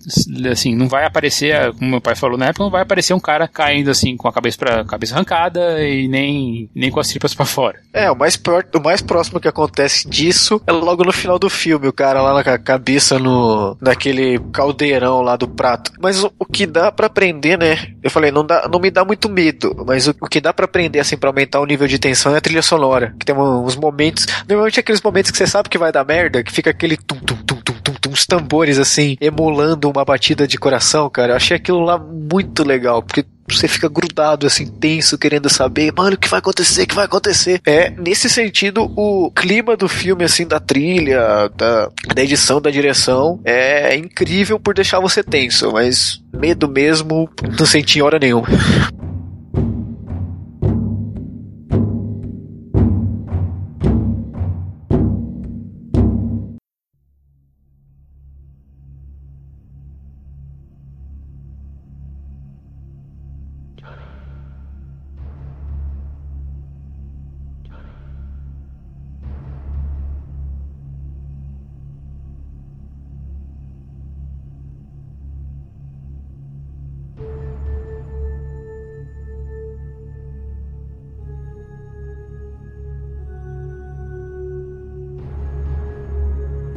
assim, não vai aparecer, como meu pai falou na época, não vai aparecer um cara caindo assim com a cabeça para cabeça arrancada e nem, nem com as tripas para fora. É, o mais, o mais próximo que acontece disso é logo no final do filme, o cara lá na cabeça no naquele caldeirão lá do prato. Mas o, o que dá para aprender, né? Eu falei, não dá, não me dá muito medo, mas o, o que dá para aprender assim para aumentar o nível de tensão é a trilha sonora, que tem uns momentos, normalmente aqueles momentos que você sabe que vai dar merda, que fica aquele tum tum tum tum tum, tum uns tambores assim emulando uma batida de coração, cara. Eu achei aquilo lá muito legal, porque você fica grudado, assim, tenso, querendo saber, mano, o que vai acontecer, o que vai acontecer. É, nesse sentido, o clima do filme, assim, da trilha, da, da edição, da direção, é incrível por deixar você tenso, mas medo mesmo não senti em hora nenhuma.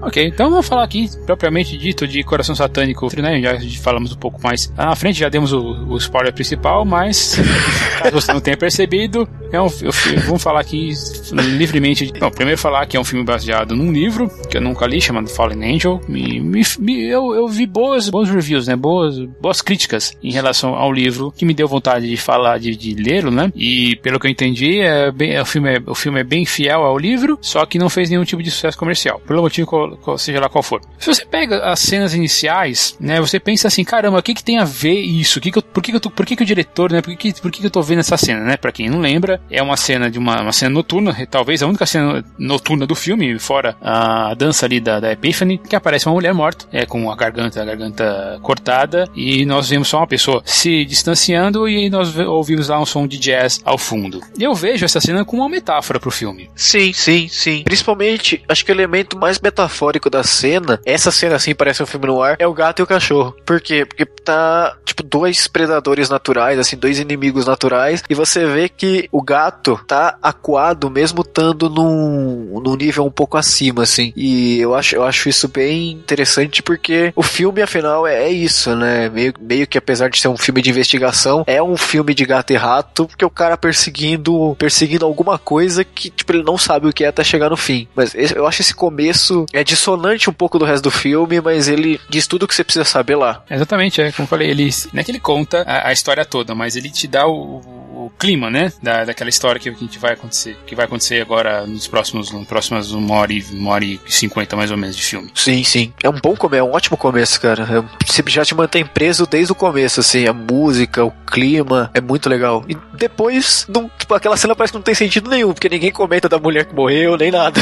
Ok, então vamos falar aqui, propriamente dito, de Coração Satânico, né? Já falamos um pouco mais na frente, já demos o, o spoiler principal, mas caso você não tenha percebido, é um, eu, vamos falar aqui livremente. Bom, primeiro falar que é um filme baseado num livro que eu nunca li, chamado Fallen Angel. Me, me, me, eu, eu vi boas, bons reviews, né? Boas, boas críticas em relação ao livro, que me deu vontade de falar, de, de lê-lo, né? E pelo que eu entendi, é bem, é, o, filme é, o filme é bem fiel ao livro, só que não fez nenhum tipo de sucesso comercial. Pelo motivo qual, seja lá qual for. Se você pega as cenas iniciais, né? Você pensa assim, caramba, o que, que tem a ver isso? Que que eu, por que, que, eu tô, por que, que o diretor, né? Por que, que, por que, que eu tô vendo essa cena, né? Pra quem não lembra, é uma cena de uma, uma cena noturna, talvez a única cena noturna do filme, fora a dança ali da, da Epiphany, que aparece uma mulher morta, é, com a garganta, a garganta cortada, e nós vemos só uma pessoa se distanciando e nós ouvimos lá um som de jazz ao fundo. Eu vejo essa cena como uma metáfora pro filme. Sim, sim, sim. Principalmente, acho que o elemento mais metafórico da cena, essa cena assim parece um filme no ar, é o gato e o cachorro. Por quê? Porque tá, tipo, dois predadores naturais, assim, dois inimigos naturais, e você vê que o gato tá acuado mesmo estando num, num nível um pouco acima, assim. E eu acho, eu acho isso bem interessante porque o filme, afinal, é, é isso, né? Meio, meio que apesar de ser um filme de investigação, é um filme de gato e rato, porque o cara perseguindo, perseguindo alguma coisa que, tipo, ele não sabe o que é até chegar no fim. Mas eu acho esse começo é dissonante um pouco do resto do filme, mas ele diz tudo o que você precisa saber lá. Exatamente, é como eu falei, ele, não é que ele conta a, a história toda, mas ele te dá o, o clima, né? Da, daquela história que, que vai acontecer. Que vai acontecer agora nos próximos, nos próximas uma hora, e, uma hora e cinquenta mais ou menos de filme. Sim, sim. É um bom começo, é um ótimo começo, cara. É, já te mantém preso desde o começo, assim. A música, o clima, é muito legal. E depois, não, tipo, aquela cena parece que não tem sentido nenhum, porque ninguém comenta da mulher que morreu, nem nada.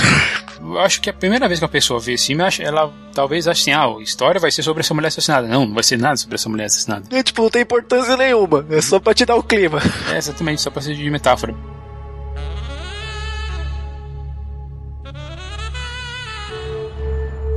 Eu acho que a primeira vez que uma pessoa vê esse filme, ela talvez ache assim, ah, a história vai ser sobre essa mulher assassinada. Não, não vai ser nada sobre essa mulher assassinada. É, tipo, não tem importância nenhuma. É só pra te dar o clima. É, exatamente, só pra ser de metáfora.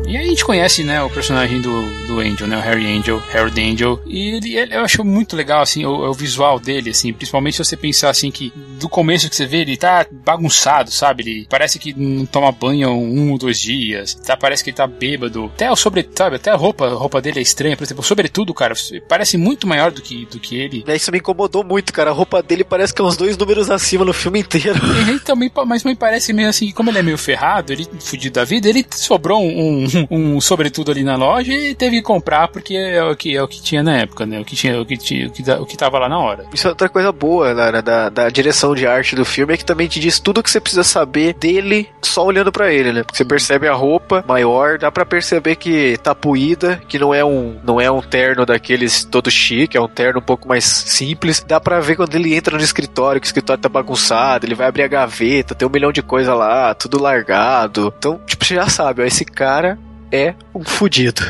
E aí a gente conhece, né, o personagem do, do Angel, né, o Harry Angel, Harold Angel, e ele, ele eu acho muito legal, assim, o, o, visual dele, assim, principalmente se você pensar, assim, que do começo que você vê, ele tá bagunçado, sabe? Ele parece que não toma banho um ou dois dias, tá, parece que ele tá bêbado, até o sobre, sabe, até a roupa, a roupa dele é estranha, por exemplo, sobretudo, cara, parece muito maior do que, do que ele. É, isso me incomodou muito, cara, a roupa dele parece que é uns dois números acima no filme inteiro. E ele também, mas me parece meio assim, como ele é meio ferrado, ele fudido da vida, ele sobrou um, um, um sobretudo ali na loja e teve que comprar porque é o que, é o que tinha na época, né? O que tinha, o que, tinha, o que, o que tava lá na hora. Isso é outra coisa boa, né, da, da direção de arte do filme, é que também te diz tudo o que você precisa saber dele só olhando para ele, né? Porque você percebe a roupa maior, dá para perceber que tá puída, que não é um não é um terno daqueles todo chique, é um terno um pouco mais simples. Dá para ver quando ele entra no escritório, que o escritório tá bagunçado, ele vai abrir a gaveta, tem um milhão de coisa lá, tudo largado. Então, tipo, você já sabe, ó, esse cara é um fudido.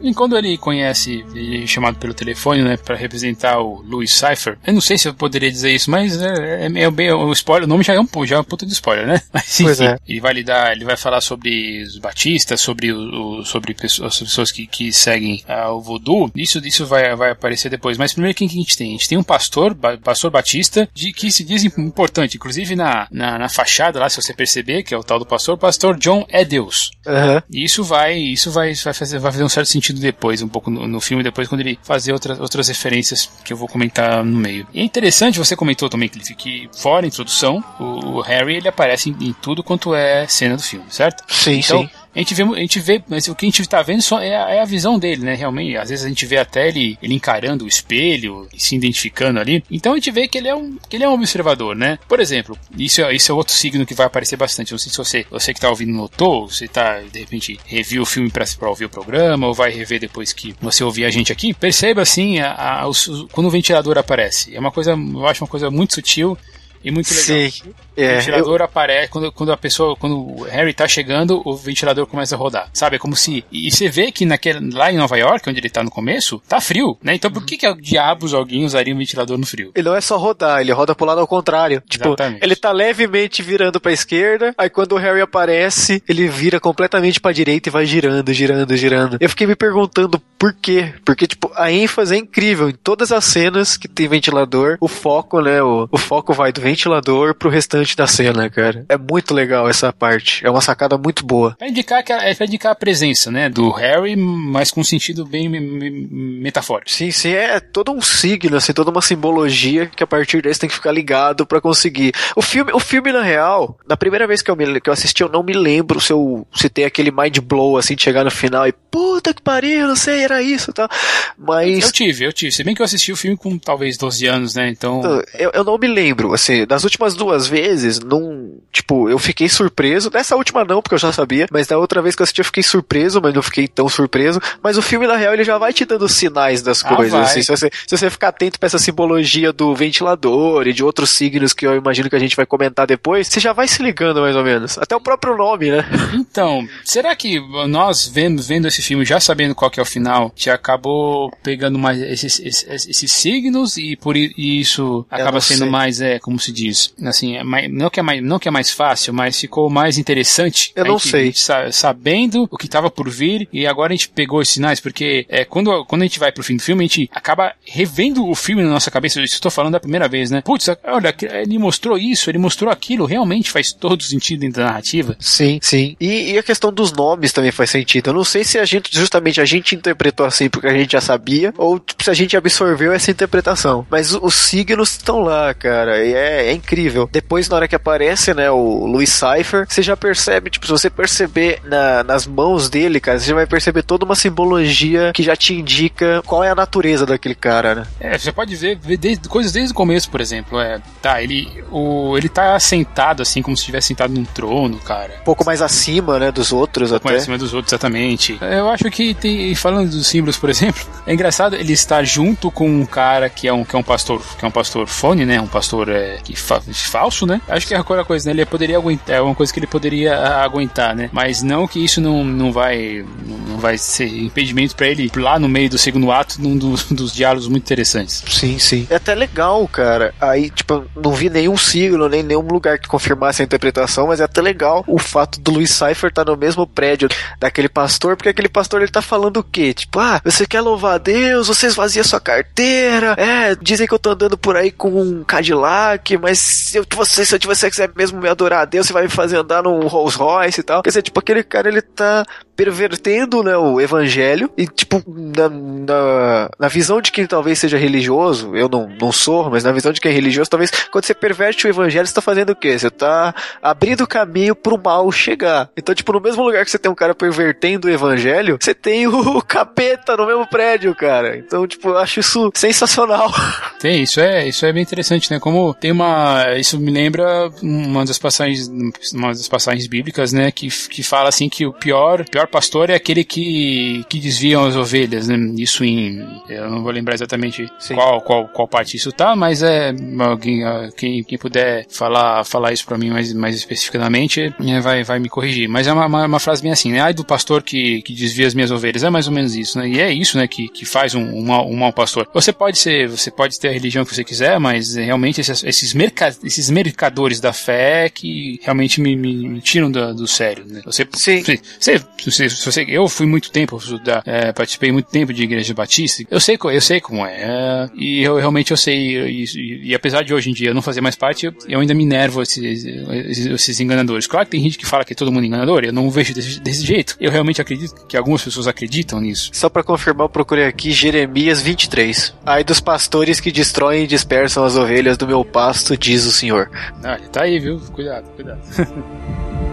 E quando ele conhece, ele é chamado pelo telefone, né, para representar o Louis Cypher, eu não sei se eu poderia dizer isso, mas é, é, é bem, o spoiler, o nome já é um, já é um puta de spoiler, né? Mas, pois é. Ele vai lidar, ele vai falar sobre os batistas, sobre o, sobre pessoas, as pessoas que, que seguem uh, o voodoo. Isso, isso vai, vai aparecer depois. Mas primeiro quem que a gente tem? A gente tem um pastor, pastor batista, de que se diz importante, inclusive na, na, na fachada lá, se você perceber, que é o tal do pastor, pastor John é Deus. Uhum. E isso vai, isso vai, vai fazer, vai fazer um certo sentido sentido depois, um pouco no, no filme, depois quando ele fazer outras, outras referências que eu vou comentar no meio. E é interessante, você comentou também, Cliff, que fora a introdução, o, o Harry ele aparece em, em, tudo quanto é cena do filme, certo? Sim, então, sim a gente vê, a gente vê, mas o que a gente está vendo só é a, é a, visão dele, né? Realmente, às vezes a gente vê até ele, ele encarando o espelho e se identificando ali. Então a gente vê que ele é um, que ele é um observador, né? Por exemplo, isso é, isso é outro signo que vai aparecer bastante. Não sei se você, você que está ouvindo notou, você está de repente reviu o filme para ouvir o programa ou vai rever depois que você ouvir a gente aqui. Perceba assim, a, a, os, quando o ventilador aparece. É uma coisa, eu acho uma coisa muito sutil e muito legal. Sim. É, o ventilador eu... aparece quando, quando a pessoa, quando o Harry tá chegando, o ventilador começa a rodar. Sabe? É como se. E você vê que naquele, lá em Nova York, onde ele tá no começo, tá frio, né? Então por que, que diabos alguém usaria um ventilador no frio? Ele não é só rodar, ele roda pro lado ao contrário. Tipo, Exatamente. ele tá levemente virando pra esquerda, aí quando o Harry aparece, ele vira completamente pra direita e vai girando, girando, girando. Eu fiquei me perguntando por quê? Porque, tipo, a ênfase é incrível. Em todas as cenas que tem ventilador, o foco, né? O, o foco vai do ventilador pro restante da cena, cara. É muito legal essa parte. É uma sacada muito boa. Pra indicar, que, é pra indicar a presença, né? Do Harry, mas com um sentido bem metafórico. Sim, sim. É todo um signo, assim, toda uma simbologia que a partir desse tem que ficar ligado para conseguir. O filme, o filme, na real, na primeira vez que eu, me, que eu assisti, eu não me lembro se eu se tem aquele mind blow, assim, de chegar no final e puta que pariu, não sei, era isso, tá? Mas. Eu tive, eu tive. Se bem que eu assisti o filme com talvez 12 anos, né? Então. então eu, eu não me lembro, assim, das últimas duas vezes, não. Tipo, eu fiquei surpreso. Dessa última não, porque eu já sabia, mas da outra vez que eu assisti eu fiquei surpreso, mas não fiquei tão surpreso. Mas o filme, na real, ele já vai te dando sinais das ah, coisas, assim. Se você, se você ficar atento pra essa simbologia do ventilador e de outros signos que eu imagino que a gente vai comentar depois, você já vai se ligando mais ou menos. Até o próprio nome, né? Então, será que nós vendo, vendo esse filme, já sabendo qual que é o final, já acabou pegando mais esses, esses, esses signos e por isso acaba sendo mais, é, como se diz, assim, é mais, não, que é mais, não que é mais fácil, mas ficou mais interessante. Eu não sei. sabendo o que estava por vir e agora a gente pegou os sinais, porque é, quando, quando a gente vai pro fim do filme, a gente acaba revendo o filme na nossa cabeça. Eu estou falando da primeira vez, né? Putz, olha, ele mostrou isso, ele mostrou aquilo, realmente faz todo sentido dentro da narrativa. Sim, sim. E, e a questão dos nomes também faz sentido. Eu não sei se a gente, justamente a gente interpretou assim porque a gente já sabia, ou tipo, se a gente absorveu essa interpretação. Mas os signos estão lá, cara, e é, é incrível. Depois, na hora que aparece, né, o Louis Cypher, você já percebe, tipo, se você perceber na, nas mãos dele, cara, você já vai perceber toda uma simbologia que já te indica qual é a natureza daquele cara, né? É, você pode ver, ver desde, coisas desde o começo, por exemplo. É, tá, ele, o, ele tá sentado assim, como se estivesse sentado num trono, cara. Um pouco mais acima, né, dos outros um até. mais acima dos outros, exatamente. Eu acho que tem, falando dos símbolos, por exemplo, é engraçado ele estar junto com um cara que é um, que é um pastor, que é um pastor fone, né, um pastor é, que fa falso, né? Acho que é aquela coisa, né? Ele poderia aguentar, é uma coisa que ele poderia aguentar, né? Mas não que isso não, não vai não vai ser impedimento para ele lá no meio do segundo ato num dos, dos diálogos muito interessantes. Sim, sim. É até legal, cara. Aí, tipo, não vi nenhum signo, nem nenhum lugar que confirmasse a interpretação, mas é até legal o fato do Luiz Cypher estar tá no mesmo prédio daquele pastor, porque aquele pastor ele tá falando o quê? Tipo, ah, você quer louvar a Deus, você esvazia sua carteira, é, dizem que eu tô andando por aí com um Cadillac, mas se eu, você, se você quiser mesmo me adorar a Deus, você vai me fazer andar num Rolls Royce e tal. Quer dizer, tipo, aquele cara ele tá pervertendo né, o evangelho e, tipo, na, na, na, visão de quem talvez seja religioso, eu não, não sou, mas na visão de quem é religioso, talvez quando você perverte o evangelho, você tá fazendo o quê? Você tá abrindo caminho pro mal chegar. Então, tipo, no mesmo lugar que você tem um cara pervertendo o evangelho, você tem o capeta no mesmo prédio, cara. Então, tipo, eu acho isso sensacional. Tem, isso é, isso é bem interessante, né? Como tem uma. Isso me lembra uma das passagens, uma das passagens bíblicas, né? Que, que fala assim que o pior, pior pastor é aquele que, que desvia as ovelhas, né? Isso em. Eu não vou lembrar exatamente qual, qual, qual parte isso tá, mas é. Alguém, ah, quem, quem puder falar, falar isso para mim mais, mais especificamente, é, vai, vai me corrigir. Mas é uma, uma, uma, frase bem assim, né? Ai do pastor que, que desvia as minhas ovelhas. É mais ou menos isso, né? E é isso, né? Que, que faz um, um, um mau pastor. Você pode ser, você pode ter a religião que você quiser, mas realmente esses, esses, merca, esses mercadores da fé que realmente me, me, me tiram do, do sério, né? Você, Sim. Você, você, você, eu fui muito tempo estudar, é, participei muito tempo de igreja batista, eu sei, eu sei como é, é e eu realmente eu sei, e, e, e, apesar de hoje em dia eu não fazer mais parte, eu, eu ainda me nervo esses, esses, esses, enganadores. Claro que tem gente que fala que é todo mundo enganador, eu não vejo desse, desse jeito. Eu realmente acredito que algumas pessoas acreditam nisso. Só para confirmar, eu procurei aqui Jeremias 23. Ai dos pastores que destroem e dispersam as ovelhas do meu pasto, diz o Senhor. Ah, tá aí, viu? Cuidado, cuidado.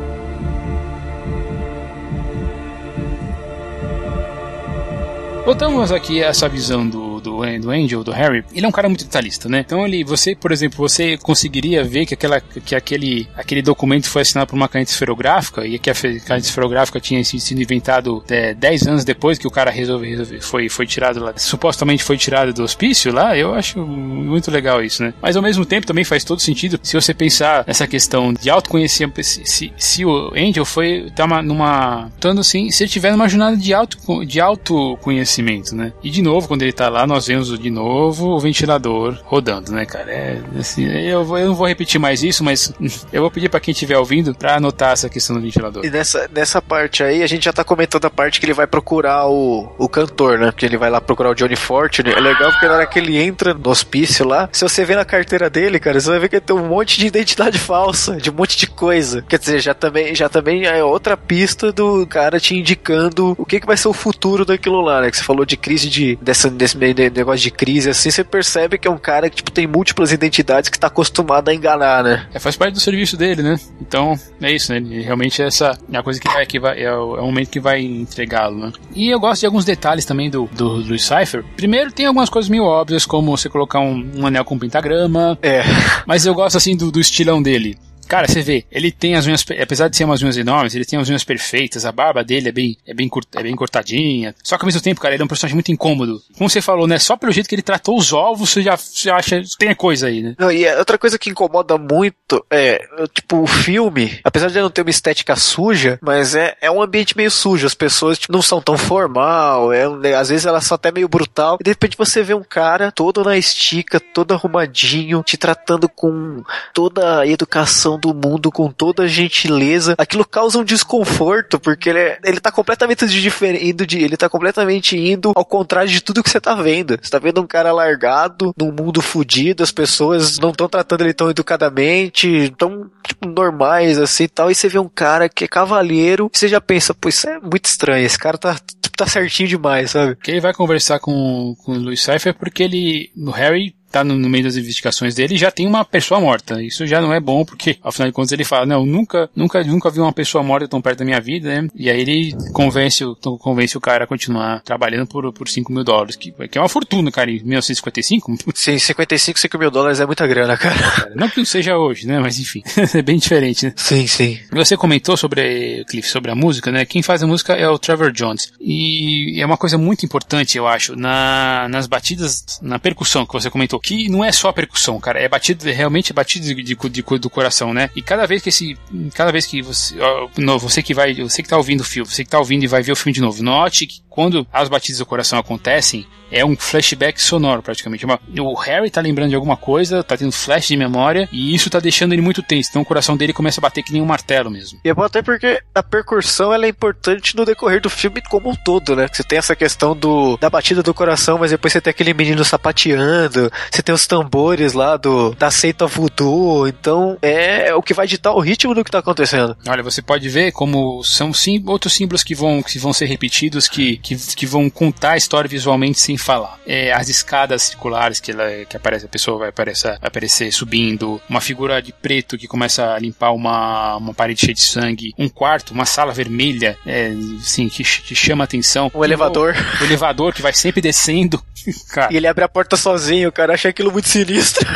Voltamos aqui a essa visão do do, do Angel, do Harry, ele é um cara muito detalhista, né? Então ele, você, por exemplo, você conseguiria ver que, aquela, que aquele, aquele documento foi assinado por uma caneta esferográfica e que a caneta esferográfica tinha sido inventado é, 10 anos depois que o cara resolveu, resolveu, foi, foi tirado lá, supostamente foi tirado do hospício lá, eu acho muito legal isso, né? Mas ao mesmo tempo também faz todo sentido se você pensar nessa questão de autoconhecimento, se, se, se o Angel foi tá uma, numa, estando assim, se ele tiver numa jornada de auto de autoconhecimento, né? E de novo, quando ele tá lá, nós vemos de novo o ventilador rodando, né, cara? É, assim, eu, eu não vou repetir mais isso, mas eu vou pedir para quem estiver ouvindo para anotar essa questão do ventilador. E nessa, nessa parte aí, a gente já tá comentando a parte que ele vai procurar o, o cantor, né? Porque ele vai lá procurar o Johnny Fortune. É legal porque na hora que ele entra no hospício lá, se você vê na carteira dele, cara, você vai ver que tem um monte de identidade falsa, de um monte de coisa. Quer dizer, já também, já também é outra pista do cara te indicando o que, que vai ser o futuro daquilo lá, né? Que você falou de crise de, dessa, desse, negócio de crise assim, você percebe que é um cara que tipo, tem múltiplas identidades que tá acostumado a enganar, né? É, faz parte do serviço dele, né? Então, é isso, né? Ele, realmente essa é a coisa que vai, que vai é, o, é o momento que vai entregá-lo, né? E eu gosto de alguns detalhes também do, do, do Cypher. Primeiro, tem algumas coisas meio óbvias, como você colocar um, um anel com pentagrama. É. Mas eu gosto, assim, do, do estilão dele. Cara, você vê, ele tem as unhas, apesar de ser umas unhas enormes, ele tem as unhas perfeitas, a barba dele é bem, é bem, é bem cortadinha. Só que ao mesmo tempo, cara, ele é um personagem muito incômodo. Como você falou, né? Só pelo jeito que ele tratou os ovos, você já, você acha tem a coisa aí, né? Não, e outra coisa que incomoda muito é, tipo, o filme, apesar de não ter uma estética suja, mas é, é um ambiente meio sujo. As pessoas tipo, não são tão formal, é, às vezes elas são até meio brutal. E de repente você vê um cara todo na estica, todo arrumadinho, te tratando com toda a educação do mundo com toda a gentileza. Aquilo causa um desconforto, porque ele, é, ele tá completamente diferente de. Ele tá completamente indo ao contrário de tudo que você tá vendo. Você tá vendo um cara largado, num mundo fudido, as pessoas não estão tratando ele tão educadamente, tão tipo, normais assim tal. E você vê um cara que é cavalheiro, e você já pensa, pô, isso é muito estranho, esse cara tá tá certinho demais, sabe? Que ele vai conversar com, com o Louis Cypher porque ele, no Harry, tá no, no, meio das investigações dele já tem uma pessoa morta. Isso já não é bom, porque, afinal de contas, ele fala, não, nunca, nunca, nunca vi uma pessoa morta tão perto da minha vida, né? E aí ele convence, o, convence o cara a continuar trabalhando por, por 5 mil dólares, que, que é uma fortuna, cara, em 1955. Sim, 55, 5 mil dólares é muita grana, cara. Não que não seja hoje, né? Mas enfim, é bem diferente, né? Sim, sim. Você comentou sobre, Cliff, sobre a música, né? Quem faz a música é o Trevor Jones. E é uma coisa muito importante, eu acho, na, nas batidas, na percussão que você comentou. Que não é só percussão, cara, é batido, realmente é batido de, de, de, do coração, né? E cada vez que esse, cada vez que você, ó, você que vai, você que tá ouvindo o filme, você que tá ouvindo e vai ver o filme de novo, note que quando as batidas do coração acontecem, é um flashback sonoro praticamente. O Harry tá lembrando de alguma coisa, tá tendo flash de memória, e isso tá deixando ele muito tenso. Então o coração dele começa a bater que nem um martelo mesmo. E é bom até porque a percussão ela é importante no decorrer do filme como um todo, né? Você tem essa questão do da batida do coração, mas depois você tem aquele menino sapateando, você tem os tambores lá do da seita voodoo, então é o que vai ditar o ritmo do que tá acontecendo. Olha, você pode ver como são sim, outros símbolos que vão, que vão ser repetidos, que, que, que vão contar a história visualmente sem falar. É, as escadas circulares que, ela, que aparece, a pessoa vai aparecer, vai aparecer subindo, uma figura de preto que começa a limpar uma, uma parede cheia de sangue, um quarto, uma sala vermelha, é, assim, que, que chama atenção. O elevador. O, o elevador que vai sempre descendo. cara. E ele abre a porta sozinho, cara. Achei aquilo muito sinistro.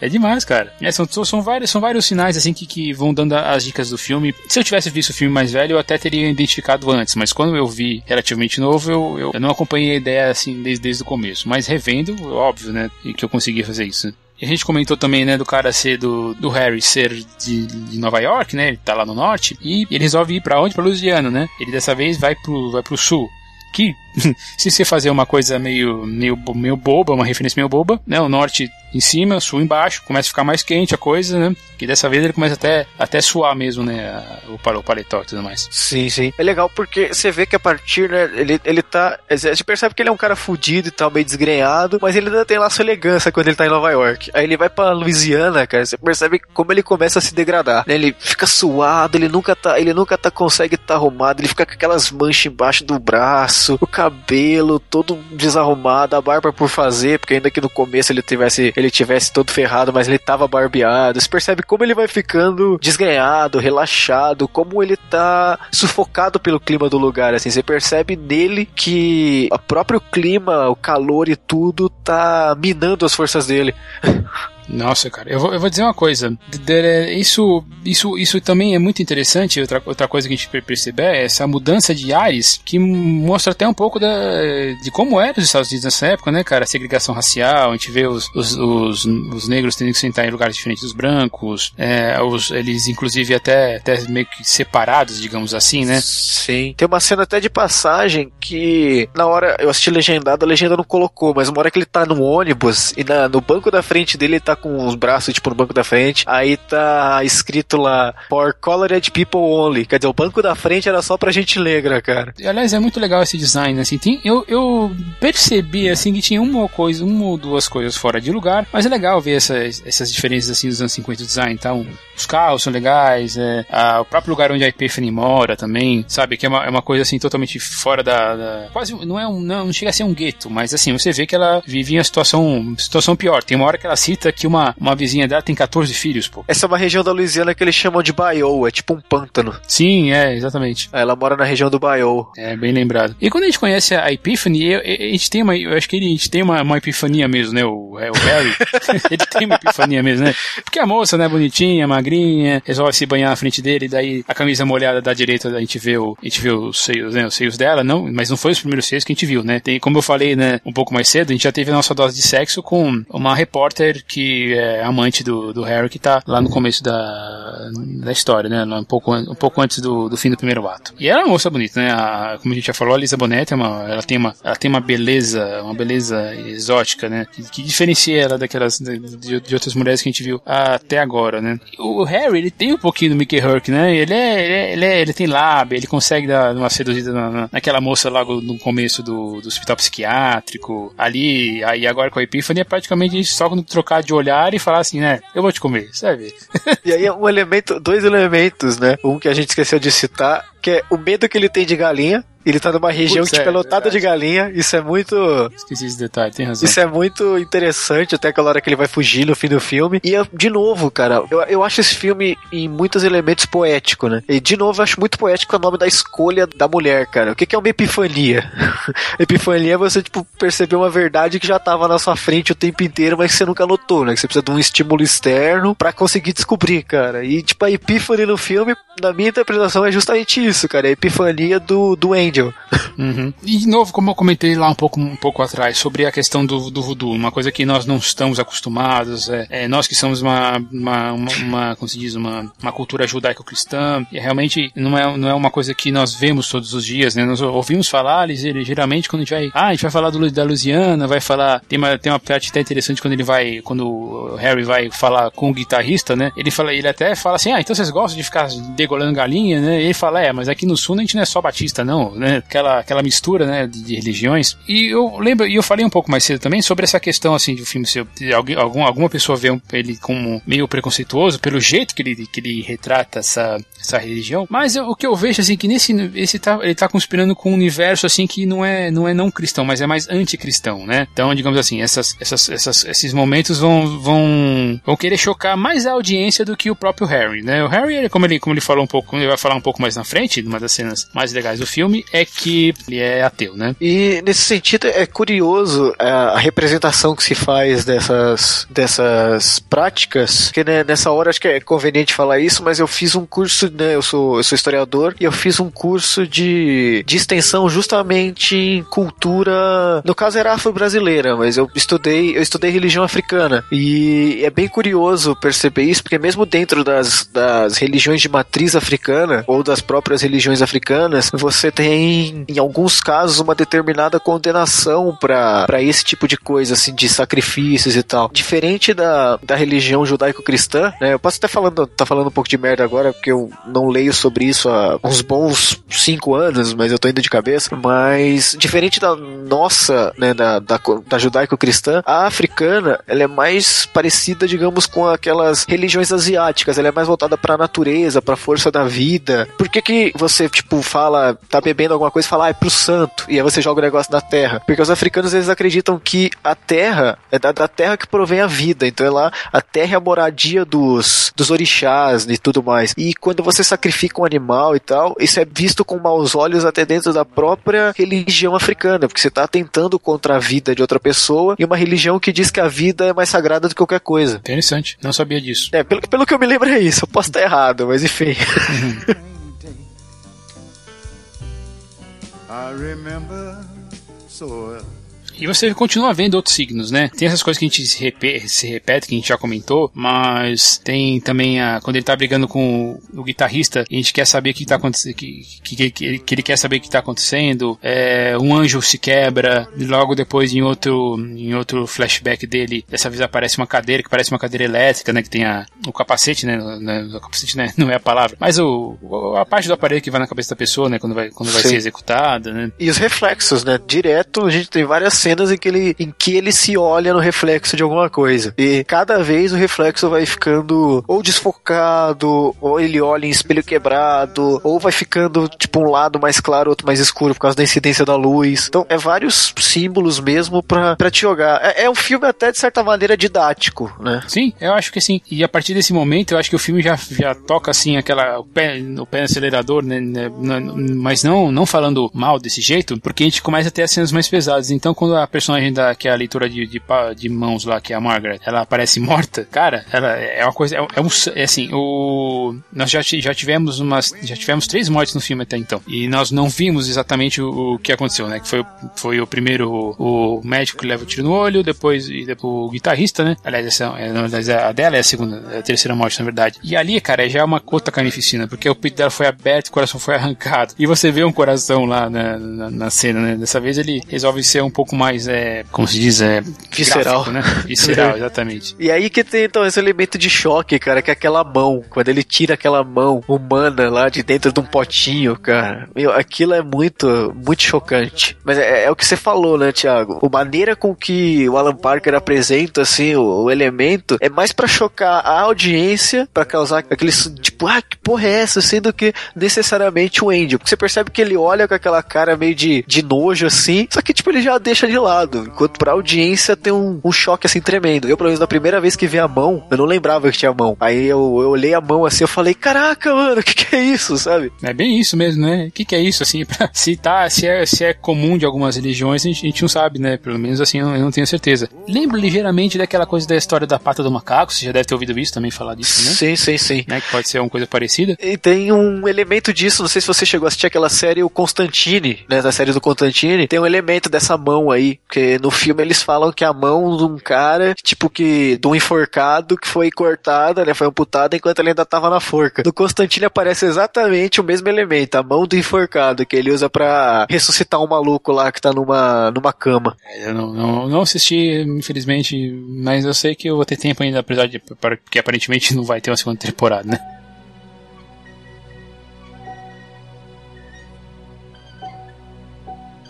É demais, cara. É, são, são, vários, são vários sinais assim que, que vão dando as dicas do filme. Se eu tivesse visto o filme mais velho, eu até teria identificado antes, mas quando eu vi relativamente novo, eu, eu, eu não acompanhei a ideia assim desde, desde o começo. Mas revendo, óbvio, né? Que eu conseguia fazer isso. E a gente comentou também, né, do cara ser do, do Harry ser de, de, Nova York, né? Ele tá lá no norte. E ele resolve ir para onde? Pra Louisiana, né? Ele dessa vez vai pro, vai pro sul que se você fazer uma coisa meio, meio, meio boba, uma referência meio boba, né? O norte em cima, sul embaixo, começa a ficar mais quente a coisa, né? Que dessa vez ele começa até, até suar mesmo, né? O, o paletó e tudo mais. Sim, sim. É legal porque você vê que a partir, né? Ele, ele tá. A gente percebe que ele é um cara fudido e tal, meio desgrenhado, mas ele ainda tem lá sua elegância quando ele tá em Nova York. Aí ele vai pra Louisiana, cara, você percebe como ele começa a se degradar. Né? Ele fica suado, ele nunca tá. Ele nunca tá, consegue estar tá arrumado, ele fica com aquelas manchas embaixo do braço, o cabelo todo desarrumado, a barba por fazer, porque ainda que no começo ele tivesse ele tivesse todo ferrado, mas ele tava barbeado. Você percebe como ele vai ficando desganhado, relaxado, como ele tá sufocado pelo clima do lugar, assim. Você percebe nele que o próprio clima, o calor e tudo tá minando as forças dele. Nossa, cara, eu vou, eu vou dizer uma coisa. Isso, isso, isso também é muito interessante. Outra, outra coisa que a gente percebe é essa mudança de ares que mostra até um pouco da, de como era os Estados Unidos nessa época, né, cara? A segregação racial, a gente vê os, os, os, os negros tendo que sentar em lugares diferentes dos brancos, é, os, eles inclusive até, até meio que separados, digamos assim, né? Sim. Tem uma cena até de passagem que na hora eu assisti legendado, a legenda não colocou, mas uma hora que ele tá no ônibus e na, no banco da frente dele tá com os braços, tipo, no banco da frente. Aí tá escrito lá, for colored people only. Quer dizer, o banco da frente era só pra gente negra, cara. Aliás, é muito legal esse design, assim. Tem, eu, eu percebi, assim, que tinha uma coisa, uma ou duas coisas fora de lugar, mas é legal ver essas, essas diferenças, assim, dos anos 50 design. Então, os carros são legais, é, a, o próprio lugar onde a Epiphany mora também, sabe? Que é uma, é uma coisa, assim, totalmente fora da, da quase, não é um, não, não chega a ser um gueto, mas, assim, você vê que ela vive em uma situação, situação pior. Tem uma hora que ela cita que uma, uma vizinha dela tem 14 filhos, pô. Essa é uma região da Louisiana que eles chamam de Bayou, é tipo um pântano. Sim, é, exatamente. Ela mora na região do Bayou. É, bem lembrado. E quando a gente conhece a Epiphany, a gente tem uma, eu acho que a gente tem uma, uma epifania mesmo, né, o, é, o Harry, ele tem uma epifania mesmo, né? Porque a moça, né, bonitinha, magrinha, resolve se banhar na frente dele, daí a camisa molhada da direita, a gente vê o, a gente vê os seios, né, os seios dela, não, mas não foi os primeiros seios que a gente viu, né? Tem, como eu falei, né, um pouco mais cedo, a gente já teve a nossa dose de sexo com uma repórter que é amante do, do Harry, que tá lá no começo da, da história, né? Um pouco, um pouco antes do, do fim do primeiro ato. E ela é uma moça bonita, né? A, como a gente já falou, a Lisa Bonetti é uma, ela tem uma, ela tem uma beleza, uma beleza exótica, né? Que, que diferencia ela daquelas, de, de, outras mulheres que a gente viu até agora, né? O Harry, ele tem um pouquinho do Mickey Herc, né? Ele é, ele, é, ele, é, ele tem lábia, ele consegue dar uma seduzida na, naquela moça lá no começo do, do hospital psiquiátrico, ali, aí agora com a Epiphany é praticamente só quando trocar de olhar e falar assim, né? Eu vou te comer, sabe? e aí é um elemento, dois elementos, né? Um que a gente esqueceu de citar, que é o medo que ele tem de galinha, ele tá numa região Putz, que tipo, é, é lotada de galinha. Isso é muito. Esqueci esse detalhe, tem razão. Isso é muito interessante, até aquela hora que ele vai fugir no fim do filme. E, de novo, cara, eu, eu acho esse filme em muitos elementos poético, né? E, de novo, eu acho muito poético o nome da escolha da mulher, cara. O que, que é uma epifania? epifania é você, tipo, perceber uma verdade que já tava na sua frente o tempo inteiro, mas que você nunca notou, né? Que você precisa de um estímulo externo para conseguir descobrir, cara. E, tipo, a epifania no filme, na minha interpretação, é justamente isso, cara. É a epifania do, do Andy Uhum. E de novo, como eu comentei lá um pouco, um pouco atrás, sobre a questão do, do voodoo, uma coisa que nós não estamos acostumados, é, é nós que somos uma, uma, uma, uma, como se diz, uma, uma cultura judaico-cristã, realmente não é, não é uma coisa que nós vemos todos os dias, né? Nós ouvimos falar, geralmente quando a gente vai, ah, a gente vai falar do, da Lusiana, vai falar, tem uma, tem uma parte até interessante quando ele vai, quando o Harry vai falar com o guitarrista, né? Ele fala, ele até fala assim, ah, então vocês gostam de ficar degolando galinha, né? E ele fala, é, mas aqui no sul a gente não é só batista, não, né? Aquela, aquela mistura, né, de, de religiões. E eu lembro, e eu falei um pouco mais cedo também sobre essa questão, assim, do filme, se alguém, algum, alguma pessoa vê ele como meio preconceituoso pelo jeito que ele, que ele retrata essa, essa religião, mas eu, o que eu vejo, assim, que nesse, esse tá, ele tá conspirando com um universo, assim, que não é, não é não cristão, mas é mais anticristão, né? Então, digamos assim, essas, essas, essas, esses momentos vão, vão, vão querer chocar mais a audiência do que o próprio Harry, né? O Harry, ele, como ele, como ele falou um pouco, ele vai falar um pouco mais na frente, numa das cenas mais legais do filme, é que ele é ateu, né? E nesse sentido é curioso a, a representação que se faz dessas, dessas práticas, que né, nessa hora acho que é conveniente falar isso, mas eu fiz um curso, né? Eu sou, eu sou historiador e eu fiz um curso de, de extensão justamente em cultura, no caso era afro-brasileira, mas eu estudei, eu estudei religião africana e é bem curioso perceber isso, porque mesmo dentro das, das religiões de matriz africana ou das próprias religiões africanas, você tem em alguns casos uma determinada condenação para esse tipo de coisa, assim, de sacrifícios e tal. Diferente da, da religião judaico-cristã, né? Eu posso até falando, tá falando um pouco de merda agora, porque eu não leio sobre isso há uns bons cinco anos, mas eu tô indo de cabeça. Mas diferente da nossa, né, da, da, da judaico-cristã, a africana, ela é mais parecida, digamos, com aquelas religiões asiáticas. Ela é mais voltada para a natureza, para a força da vida. Por que que você, tipo, fala, tá bebendo alguma coisa e fala, ah, é pro santo, e aí você joga o negócio na terra? Porque os africanos, eles acreditam que a terra é da, da terra que provém a vida. Então é lá, a terra é a moradia dos, dos orixás e tudo mais. E quando você sacrifica um animal e tal, isso é visto com maus olhos até dentro da própria religião africana, porque você está tentando contra a vida de outra pessoa e uma religião que diz que a vida é mais sagrada do que qualquer coisa. Interessante, não sabia disso. É, pelo, pelo que eu me lembro é isso, eu posso estar errado, mas enfim. I remember so well. E você continua vendo outros signos, né? Tem essas coisas que a gente se repete, se repete que a gente já comentou, mas tem também a, quando ele tá brigando com o, o guitarrista, a gente quer saber o que tá acontecendo, que, que, que, que, ele quer saber o que tá acontecendo. É, um anjo se quebra, e logo depois em outro, em outro flashback dele, dessa vez aparece uma cadeira que parece uma cadeira elétrica, né? Que tem a, o capacete, né? O capacete né, não é a palavra, mas o, a parte do aparelho que vai na cabeça da pessoa, né? Quando vai, quando vai ser executada, né? E os reflexos, né? Direto, a gente tem várias cenas em que ele, em que ele se olha no reflexo de alguma coisa. E cada vez o reflexo vai ficando ou desfocado, ou ele olha em espelho quebrado, ou vai ficando tipo um lado mais claro, outro mais escuro por causa da incidência da luz. Então é vários símbolos mesmo pra, te jogar. É, é um filme até de certa maneira didático, né? Sim, eu acho que sim. E a partir desse momento eu acho que o filme já, já toca assim aquela o pé, o pé no acelerador, né? né mas não, não falando mal desse jeito, porque a gente começa a ter as cenas mais pesadas. Então quando a personagem da que é a leitura de, de, de, mãos lá, que é a Margaret, ela aparece morta, cara, ela é uma coisa. É, é, um, é assim, o. Nós já, já tivemos umas. Já tivemos três mortes no filme até então. E nós não vimos exatamente o, o que aconteceu, né? Que foi, foi o primeiro o, o médico que leva o tiro no olho, depois, e depois o guitarrista, né? Aliás, essa, é, a dela é a segunda, é a terceira morte, na verdade. E ali, cara, já é uma outra carnificina, porque o peito dela foi aberto, o coração foi arrancado. E você vê um coração lá na, na, na cena, né? Dessa vez ele resolve ser um pouco mais é, como se diz, é. Visceral. Gráfico, né? Visceral, exatamente. E aí que tem então esse elemento de choque, cara, que é aquela mão. Quando ele tira aquela mão humana lá de dentro de um potinho, cara. Meu, aquilo é muito, muito chocante. Mas é, é o que você falou, né, Thiago? A maneira com que o Alan Parker apresenta, assim, o, o elemento é mais para chocar a audiência, para causar aquele, tipo, ah, que porra é essa? Sendo que necessariamente o Andy. Porque você percebe que ele olha com aquela cara meio de, de nojo, assim, só que, tipo, ele já deixa de lado. Enquanto pra audiência tem um, um choque assim tremendo. Eu, pelo menos, na primeira vez que vi a mão, eu não lembrava que tinha mão. Aí eu, eu olhei a mão assim, eu falei, caraca, mano, o que, que é isso, sabe? É bem isso mesmo, né? O que, que é isso, assim? Pra, se, tá, se, é, se é comum de algumas religiões, a gente, a gente não sabe, né? Pelo menos assim, eu, eu não tenho certeza. Lembro ligeiramente daquela coisa da história da pata do macaco, você já deve ter ouvido isso também falar disso, né? Sim, sim, sim. Né? Que pode ser um, coisa parecida. E tem um elemento disso, não sei se você chegou a assistir aquela série, o Constantine, né, da série do Constantine, tem um elemento dessa mão aí, que no filme eles falam que a mão de um cara, tipo que, de um enforcado que foi cortada, né, foi amputada enquanto ele ainda tava na forca. No Constantine aparece exatamente o mesmo elemento, a mão do enforcado, que ele usa para ressuscitar um maluco lá que tá numa, numa cama. É, eu não, não, não assisti, infelizmente, mas eu sei que eu vou ter tempo ainda, apesar de que aparentemente não vai ter uma segunda temporada, né?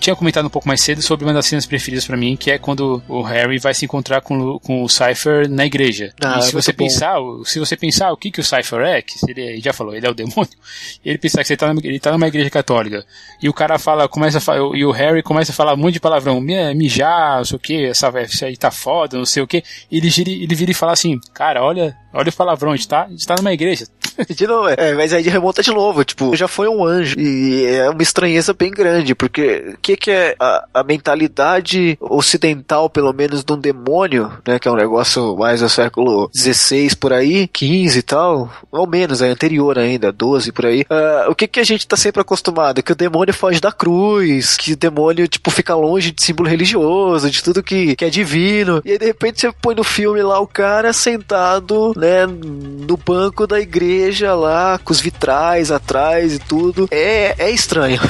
Tinha comentado um pouco mais cedo sobre uma das cenas preferidas para mim, que é quando o Harry vai se encontrar com, com o Cypher na igreja. Ah, e se você pensar, se você pensar o que que o Cypher é, que ele já falou, ele é o demônio, ele pensar que tá, ele tá numa igreja católica, e o cara fala, começa a falar, e o Harry começa a falar um monte de palavrão, mijar, não sei o que, essa, isso aí tá foda, não sei o que, ele, ele vira e fala assim, cara, olha, olha o palavrão, a gente tá, a gente tá numa igreja, de novo, é, mas aí remonta de novo, tipo, já foi um anjo. E é uma estranheza bem grande, porque o que, que é a, a, mentalidade ocidental, pelo menos, de um demônio, né? Que é um negócio mais do século XVI por aí, 15 e tal, ou menos, é anterior ainda, 12 por aí. Uh, o que, que a gente tá sempre acostumado? Que o demônio foge da cruz, que o demônio, tipo, fica longe de símbolo religioso, de tudo que, que é divino. E aí, de repente, você põe no filme lá o cara sentado, né, no banco da igreja lá, com os vitrais atrás e tudo. É, é estranho.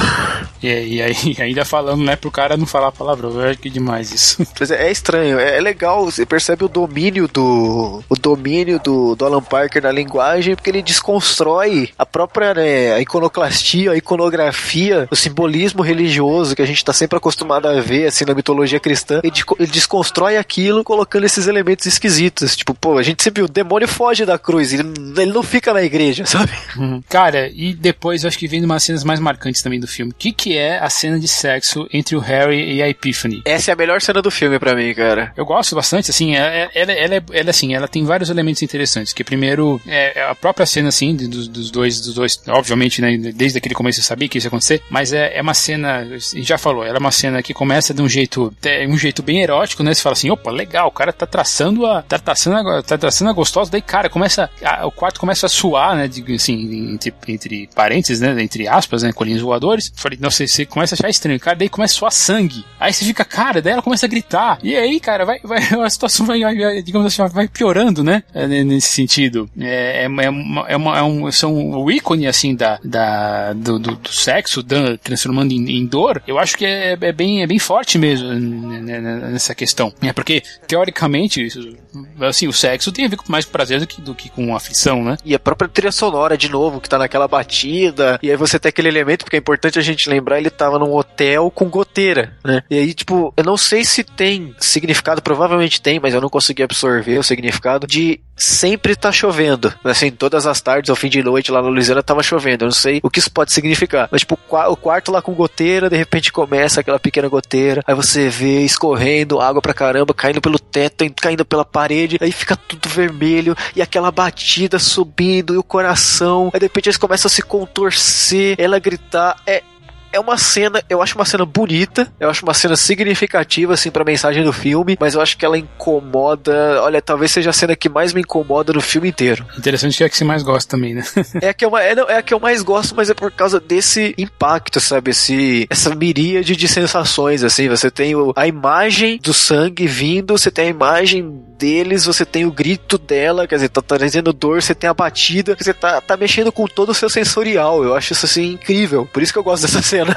E, e aí, ainda falando, né, pro cara não falar palavrão. Eu acho que é demais isso. É, é estranho, é, é, legal, você percebe o domínio do. O domínio do, do Alan Parker na linguagem, porque ele desconstrói a própria né, a iconoclastia, a iconografia, o simbolismo religioso que a gente tá sempre acostumado a ver assim na mitologia cristã. Ele, ele desconstrói aquilo colocando esses elementos esquisitos. Tipo, pô, a gente sempre viu, o demônio foge da cruz, ele, ele não fica na igreja, sabe? Uhum. Cara, e depois eu acho que vem uma das cenas mais marcantes também do filme. O que, que é a cena de sexo entre o Harry e a Epiphany? Essa é a melhor cena do filme para mim, cara. Eu gosto bastante, assim, ela, é, ela, ela, ela, ela, assim, ela tem vários elementos interessantes. Que primeiro, é, é a própria cena, assim, dos, dos dois, dos dois, obviamente, né, desde aquele começo eu sabia que isso ia acontecer, mas é, é uma cena, já falou, ela é uma cena que começa de um jeito, é, um jeito bem erótico, né? Você fala assim, opa, legal, o cara tá traçando a, tá traçando a, tá traçando a gostosa, daí, cara, começa, a, o quarto começa a suar, né? De, assim, entre, entre parênteses, né? Entre aspas, né? Colinhos voadores. Falei, não sei, você começa a achar estranho, cara, daí começa a suar sangue. Aí você fica, cara, daí ela começa a gritar. E aí, cara, vai, vai a situação vai, vai digamos assim, vai piorando, né? É, nesse sentido. É, é, é, uma, é, uma, é um, são o ícone, assim, da, da, do, do, do sexo, da, transformando em, em, dor. Eu acho que é, é, bem, é bem forte mesmo nessa questão. É porque, teoricamente, assim, o sexo tem a ver com mais prazer do que, do que com aflição, né? E a própria trilha sonora, de novo, que tá naquela batida, e aí você tem aquele elemento, porque é importante a gente lembrar, ele tava num hotel com goteira, né? E aí, tipo, eu não sei se tem significado, provavelmente tem, mas eu não consegui absorver o significado de sempre tá chovendo. Assim, todas as tardes, ao fim de noite, lá na Louisiana, tava chovendo. Eu não sei o que isso pode significar. Mas, tipo, o quarto lá com goteira, de repente começa aquela pequena goteira, aí você vê escorrendo água pra caramba, caindo pelo teto, caindo pela parede, aí fica tudo vermelho, e aquela batida subindo, e o coração, aí de repente eles começam a se contorcer, ela gritar. É, é uma cena, eu acho uma cena bonita, eu acho uma cena significativa, assim, pra mensagem do filme, mas eu acho que ela incomoda. Olha, talvez seja a cena que mais me incomoda no filme inteiro. Interessante que é a que você mais gosta também, né? é, a que eu, é, é a que eu mais gosto, mas é por causa desse impacto, sabe? Esse, essa miríade de sensações, assim. Você tem o, a imagem do sangue vindo, você tem a imagem deles, você tem o grito dela, quer dizer, tá trazendo dor, você tem a batida, você tá, tá mexendo com todo o seu sensorial. Eu acho isso, assim, incrível. Por isso que eu gosto dessa cena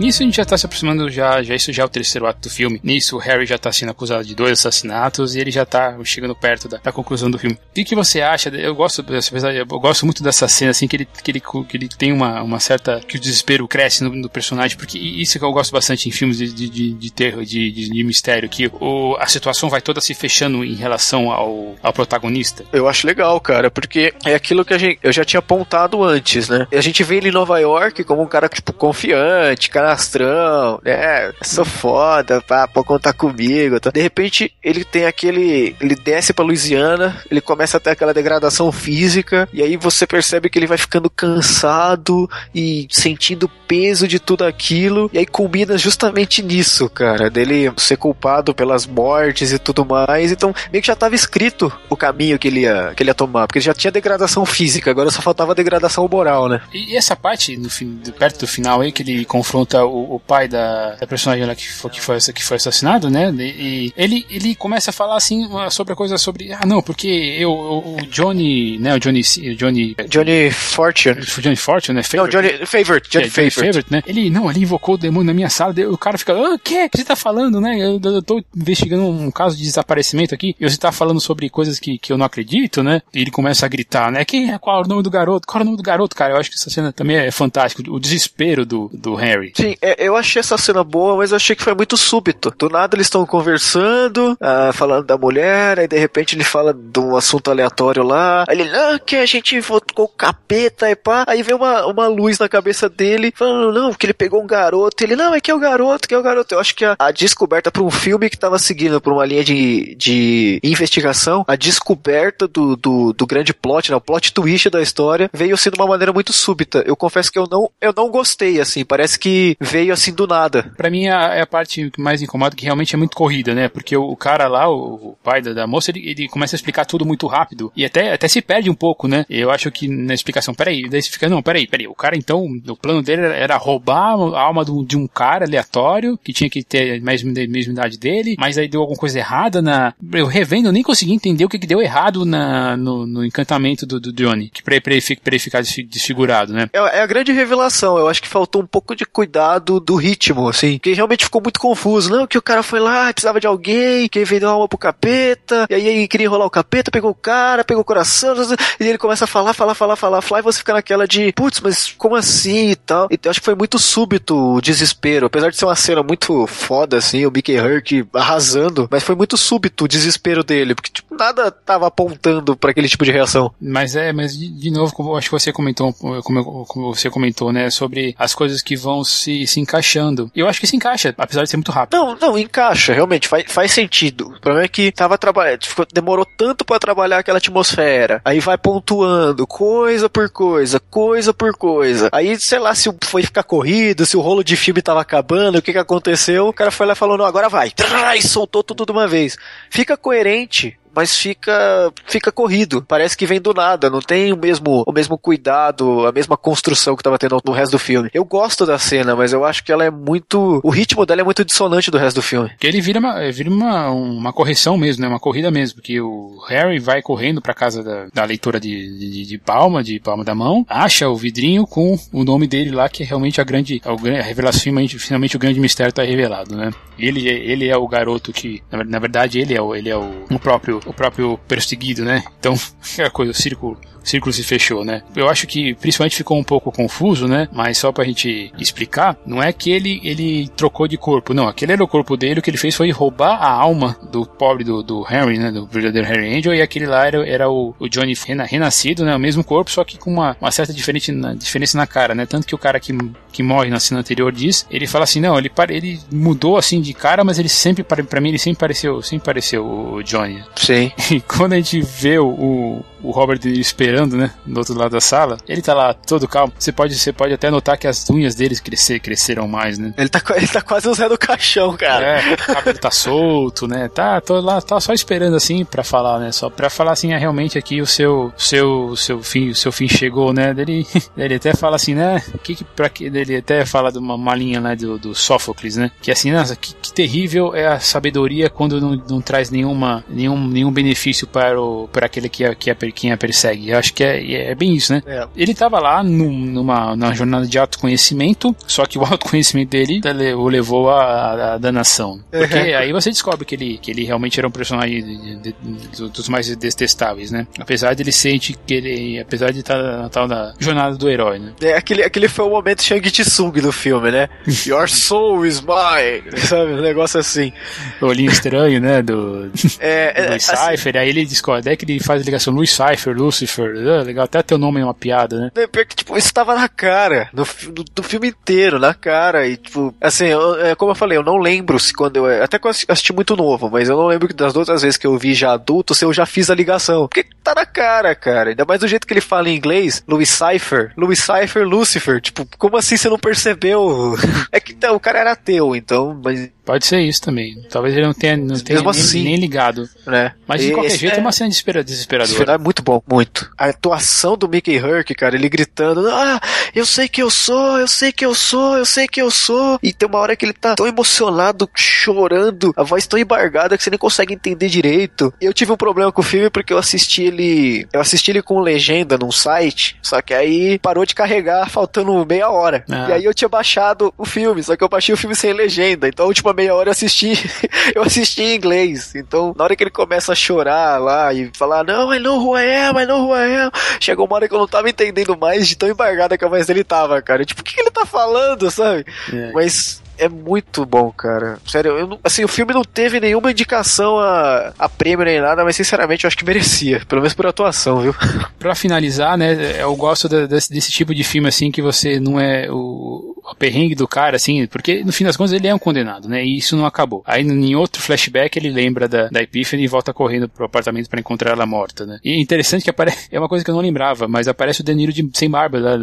Nisso a gente já tá se aproximando, já, já isso já é o terceiro ato do filme. Nisso o Harry já tá sendo acusado de dois assassinatos e ele já tá chegando perto da, da conclusão do filme. O que, que você acha? Eu gosto, eu gosto muito dessa cena, assim, que ele, que ele, que ele tem uma, uma certa. que o desespero cresce no, no personagem, porque isso que eu gosto bastante em filmes de, de, de terror, de, de, de, mistério, que o, a situação vai toda se fechando em relação ao, ao protagonista. Eu acho legal, cara, porque é aquilo que a gente, eu já tinha apontado antes, né? A gente vê ele em Nova York como um cara, tipo, confiante, cara canastrão, né? Sou foda, pá, pode contar comigo. Tá? De repente, ele tem aquele. Ele desce pra Louisiana, ele começa a ter aquela degradação física, e aí você percebe que ele vai ficando cansado e sentindo peso de tudo aquilo, e aí combina justamente nisso, cara, dele ser culpado pelas mortes e tudo mais. Então, meio que já tava escrito o caminho que ele ia, que ele ia tomar, porque ele já tinha degradação física, agora só faltava degradação moral, né? E essa parte, no fim, perto do final aí, que ele confronta o, o pai da, da, personagem lá que foi, que foi, que foi assassinado, né? E ele, ele começa a falar assim sobre a coisa sobre. Ah, não, porque eu, o Johnny, né? O Johnny. O Johnny. Johnny Fortune. Johnny Fortune, né? Favorite. Não, Johnny Favorite. Johnny, é, Johnny Favorite. né? Ele, não, ele invocou o demônio na minha sala, o cara fica, ah, o que? O que você tá falando, né? Eu, eu tô investigando um caso de desaparecimento aqui, e você tá falando sobre coisas que, que eu não acredito, né? E ele começa a gritar, né? Quem é? Qual é o nome do garoto? Qual é o nome do garoto, cara? Eu acho que essa cena também é fantástica. O desespero do, do Harry. É, eu achei essa cena boa, mas eu achei que foi muito súbito. Do nada eles estão conversando, ah, falando da mulher, aí de repente ele fala de um assunto aleatório lá. Aí ele, não, que a gente votou capeta e pá. Aí vem uma, uma luz na cabeça dele, falando, não, que ele pegou um garoto. Ele, não, é que é o garoto, que é o garoto. Eu acho que a, a descoberta para um filme que tava seguindo por uma linha de, de investigação, a descoberta do, do, do grande plot, né, o plot twist da história, veio assim de uma maneira muito súbita. Eu confesso que eu não, eu não gostei, assim, parece que veio assim do nada. Para mim é a parte que mais incomoda, que realmente é muito corrida, né? Porque o, cara lá, o, pai da, da moça, ele, ele, começa a explicar tudo muito rápido e até, até se perde um pouco, né? Eu acho que na explicação, peraí, daí você fica, não, peraí, peraí, o cara então, o plano dele era roubar a alma de um cara aleatório que tinha que ter a mesma, mesma idade dele, mas aí deu alguma coisa errada na. Eu revendo, eu nem consegui entender o que, que deu errado na, no, no encantamento do, do Johnny, que pra, pra, ele, pra ele ficar desfigurado, né? É, é a grande revelação, eu acho que faltou um pouco de cuidado do ritmo, assim, que realmente ficou muito confuso. Não, que o cara foi lá, precisava de alguém, que vendeu a alma pro capeta, e aí ele queria enrolar o capeta, pegou o cara, pegou o coração, e ele começa a falar, falar, falar, falar, falar, e você fica naquela de, putz, mas como assim e tal. Então acho que foi muito súbito o desespero, apesar de ser uma cena muito foda, assim, o Mickey Herc arrasando, mas foi muito súbito o desespero dele, porque, tipo, nada tava apontando para aquele tipo de reação. Mas é, mas de, de novo, como acho que você comentou, como, como, você comentou, né, sobre as coisas que vão se, se encaixando. E eu acho que se encaixa, apesar de ser muito rápido. Não, não, encaixa, realmente, faz, faz sentido. O problema é que tava trabalhando, tipo, demorou tanto para trabalhar aquela atmosfera, aí vai pontuando, coisa por coisa, coisa por coisa. Aí, sei lá, se foi ficar corrido, se o rolo de filme tava acabando, o que que aconteceu, o cara foi lá e falou, não, agora vai. E soltou tudo de uma vez. Fica coerente mas fica fica corrido. Parece que vem do nada, não tem o mesmo o mesmo cuidado, a mesma construção que tava tendo no resto do filme. Eu gosto da cena, mas eu acho que ela é muito o ritmo dela é muito dissonante do resto do filme. Que ele vira uma vira uma, uma correção mesmo, né? Uma corrida mesmo, porque o Harry vai correndo para casa da, da leitora de, de, de, palma, de palma da mão, acha o vidrinho com o nome dele lá, que é realmente a grande a revelação, finalmente, finalmente o grande mistério tá revelado, né? Ele, ele é o garoto que, na, na verdade, ele é o, ele é o, o próprio o próprio perseguido, né? Então, é a coisa, o círculo círculo se fechou, né? Eu acho que principalmente ficou um pouco confuso, né? Mas só pra gente explicar, não é que ele, ele trocou de corpo, não. Aquele era o corpo dele, o que ele fez foi roubar a alma do pobre do, do Harry, né? Do verdadeiro Harry Angel, e aquele lá era, era o, o Johnny renascido, né? O mesmo corpo, só que com uma, uma certa diferente na, diferença na cara, né? Tanto que o cara que, que morre na cena anterior diz, ele fala assim, não, ele, ele mudou assim de cara, mas ele sempre, para mim, ele sempre pareceu, sempre pareceu o Johnny. Sim. E quando a gente vê o, o, Robert esperando, né, do outro lado da sala, ele tá lá todo calmo. Você pode, você pode até notar que as unhas dele crescer, cresceram mais, né? Ele tá, ele tá quase usando o caixão, cara. É, o cabelo tá solto, né? Tá, tô lá, tá só esperando assim para falar, né? Só para falar assim, é realmente aqui o seu, seu, seu fim, o seu fim chegou, né? Ele, ele até fala assim, né? Que que para que ele até fala de uma, uma linha, né, do, do Sófocles, né? Que assim, nossa, que, que terrível é a sabedoria quando não, não traz nenhuma, nenhum, nenhum benefício para o para aquele que é, que é quem a persegue. Eu acho que é, é bem isso, né? É. Ele estava lá num, numa, numa jornada de autoconhecimento, só que o autoconhecimento dele o levou à, à danação. Porque uhum. aí você descobre que ele, que ele realmente era um personagem de, de, de, dos mais detestáveis, né? Apesar de ele sentir que ele, apesar de estar na tal da jornada do herói, né? É, aquele, aquele foi o momento Shang Tsung do filme, né? Your soul is mine, sabe? Um negócio assim. O olhinho estranho, né? Do, é, do é, Cypher, assim, aí ele descobre, é que ele faz a ligação Luiz Lucifer, Lucifer, ah, legal, até teu nome é uma piada, né? É, pior que, tipo, isso tava na cara, no, do, do filme inteiro, na cara, e, tipo, assim, eu, é, como eu falei, eu não lembro se quando eu, até que eu assisti muito novo, mas eu não lembro das outras vezes que eu vi já adulto, se eu já fiz a ligação, porque tá na cara, cara, ainda mais do jeito que ele fala em inglês, Louis Cypher, Louis Cypher, Lucifer, tipo, como assim você não percebeu? é que então, o cara era ateu, então, mas Pode ser isso também. Talvez ele não tenha, não tenha nem, assim, nem, ligado. Né? Mas de qualquer jeito é, é uma cena desesperadora. É muito bom, muito. A atuação do Mickey Herc, cara, ele gritando: Ah, eu sei que eu sou, eu sei que eu sou, eu sei que eu sou. E tem uma hora que ele tá tão emocionado, chorando, a voz tão embargada que você nem consegue entender direito. Eu tive um problema com o filme porque eu assisti ele. Eu assisti ele com legenda num site, só que aí parou de carregar faltando meia hora. Ah. E aí eu tinha baixado o filme, só que eu baixei o filme sem legenda. Então a última meia hora eu assisti, eu assisti em inglês. Então, na hora que ele começa a chorar lá e falar, não, I know who I am, I know who I am, chegou uma hora que eu não tava entendendo mais de tão embargada que a voz dele tava, cara. Tipo, o que, que ele tá falando, sabe? É. Mas é muito bom, cara. Sério, eu assim, o filme não teve nenhuma indicação a, a prêmio nem nada, mas sinceramente eu acho que merecia, pelo menos por atuação, viu? Pra finalizar, né, eu gosto de, desse, desse, tipo de filme, assim, que você não é o, o perrengue do cara, assim, porque no fim das contas ele é um condenado, né, e isso não acabou. Aí em outro flashback ele lembra da, da Epiphany e volta correndo pro apartamento para encontrar ela morta, né. E é interessante que aparece, é uma coisa que eu não lembrava, mas aparece o Danilo de, sem barba lá,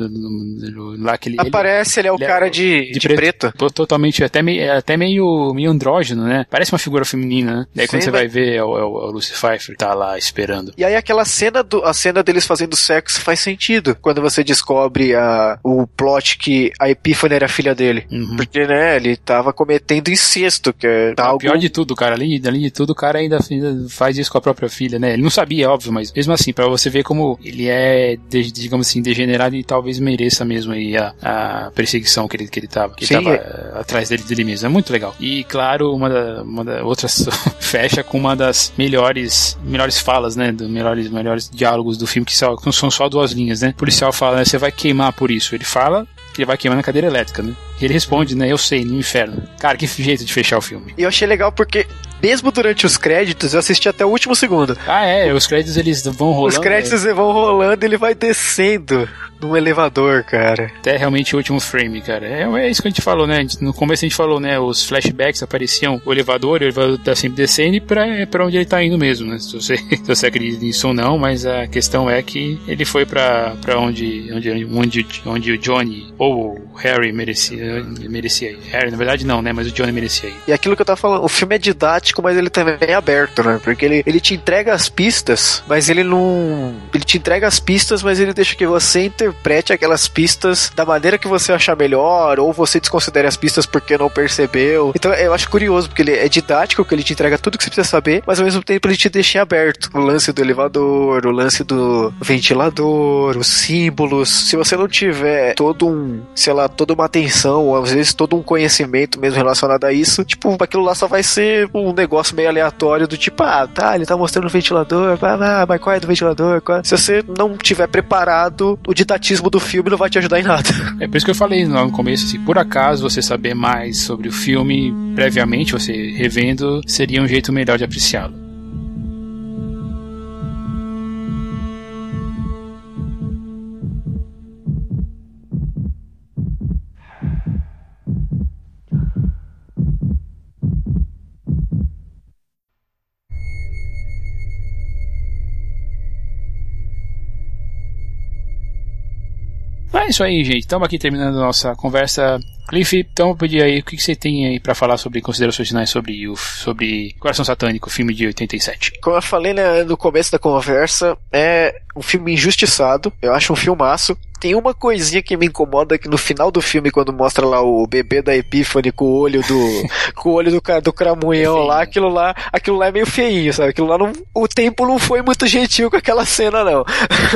lá que ele... Aparece, ele, ele é o ele é cara é, de, de, de preto. preto. Totalmente totalmente, até, meio, é até meio, meio andrógeno, né? Parece uma figura feminina, né? Daí Sim, quando você vai ver, é o, é o Lucy Pfeiffer tá lá esperando. E aí aquela cena, do, a cena deles fazendo sexo faz sentido, quando você descobre a, o plot que a Epífane era filha dele. Uhum. Porque, né, ele tava cometendo incesto, que é algo... Pior de tudo, cara, além, além de tudo, o cara ainda, ainda faz isso com a própria filha, né? Ele não sabia, óbvio, mas mesmo assim, para você ver como ele é, digamos assim, degenerado e talvez mereça mesmo aí a, a perseguição que ele, que ele tava, que Sim, ele tava é... atrás dele, dele mesmo. É muito legal. E claro, uma da, uma da outras fecha com uma das melhores melhores falas, né? Dos melhores, melhores diálogos do filme, que são, que são só duas linhas, né? O policial fala, né, você vai queimar por isso. Ele fala que ele vai queimar na cadeira elétrica, né? Ele responde, né? Eu sei, no inferno. Cara, que jeito de fechar o filme. E eu achei legal porque mesmo durante os créditos, eu assisti até o último segundo. Ah, é, os créditos eles vão rolando. Os créditos é. vão rolando e ele vai descendo num elevador, cara. Até realmente o último frame, cara. É, é isso que a gente falou, né? No começo a gente falou, né? Os flashbacks apareciam o elevador, o elevador tá sempre descendo e pra, é pra onde ele tá indo mesmo, né? Se você, se você acredita nisso ou não, mas a questão é que ele foi pra, pra onde, onde, onde, onde o Johnny ou o Harry merecia, merecia ir. Harry, na verdade, não, né? Mas o Johnny merecia ir. E aquilo que eu tava falando, o filme é didático, mas ele também é aberto, né? Porque ele, ele te entrega as pistas, mas ele não. Ele te entrega as pistas, mas ele deixa que você interprete aquelas pistas da maneira que você achar melhor, ou você desconsidere as pistas porque não percebeu. Então eu acho curioso, porque ele é didático, que ele te entrega tudo que você precisa saber, mas ao mesmo tempo ele te deixa aberto. O lance do elevador, o lance do ventilador, os símbolos. Se você não tiver todo um, sei lá, toda uma atenção, ou às vezes todo um conhecimento mesmo relacionado a isso, tipo, aquilo lá só vai ser um negócio meio aleatório do tipo, ah, tá, ele tá mostrando o ventilador, ah, mas qual é do ventilador? É? Se você não tiver preparado, o didatismo do filme não vai te ajudar em nada. É por isso que eu falei lá no começo, se por acaso você saber mais sobre o filme previamente, você revendo, seria um jeito melhor de apreciá-lo. É isso aí, gente. Estamos aqui terminando a nossa conversa. Cliff, então eu pedir aí o que você tem aí para falar sobre considerações finais sobre o sobre Coração Satânico, filme de 87. Como eu falei né, no começo da conversa, é um filme injustiçado. Eu acho um filmaço. Tem uma coisinha que me incomoda que no final do filme, quando mostra lá o bebê da Epífane com o olho do. com o olho do, do cramunhão lá, aquilo lá, aquilo lá é meio feinho, sabe? Aquilo lá não. O tempo não foi muito gentil com aquela cena, não.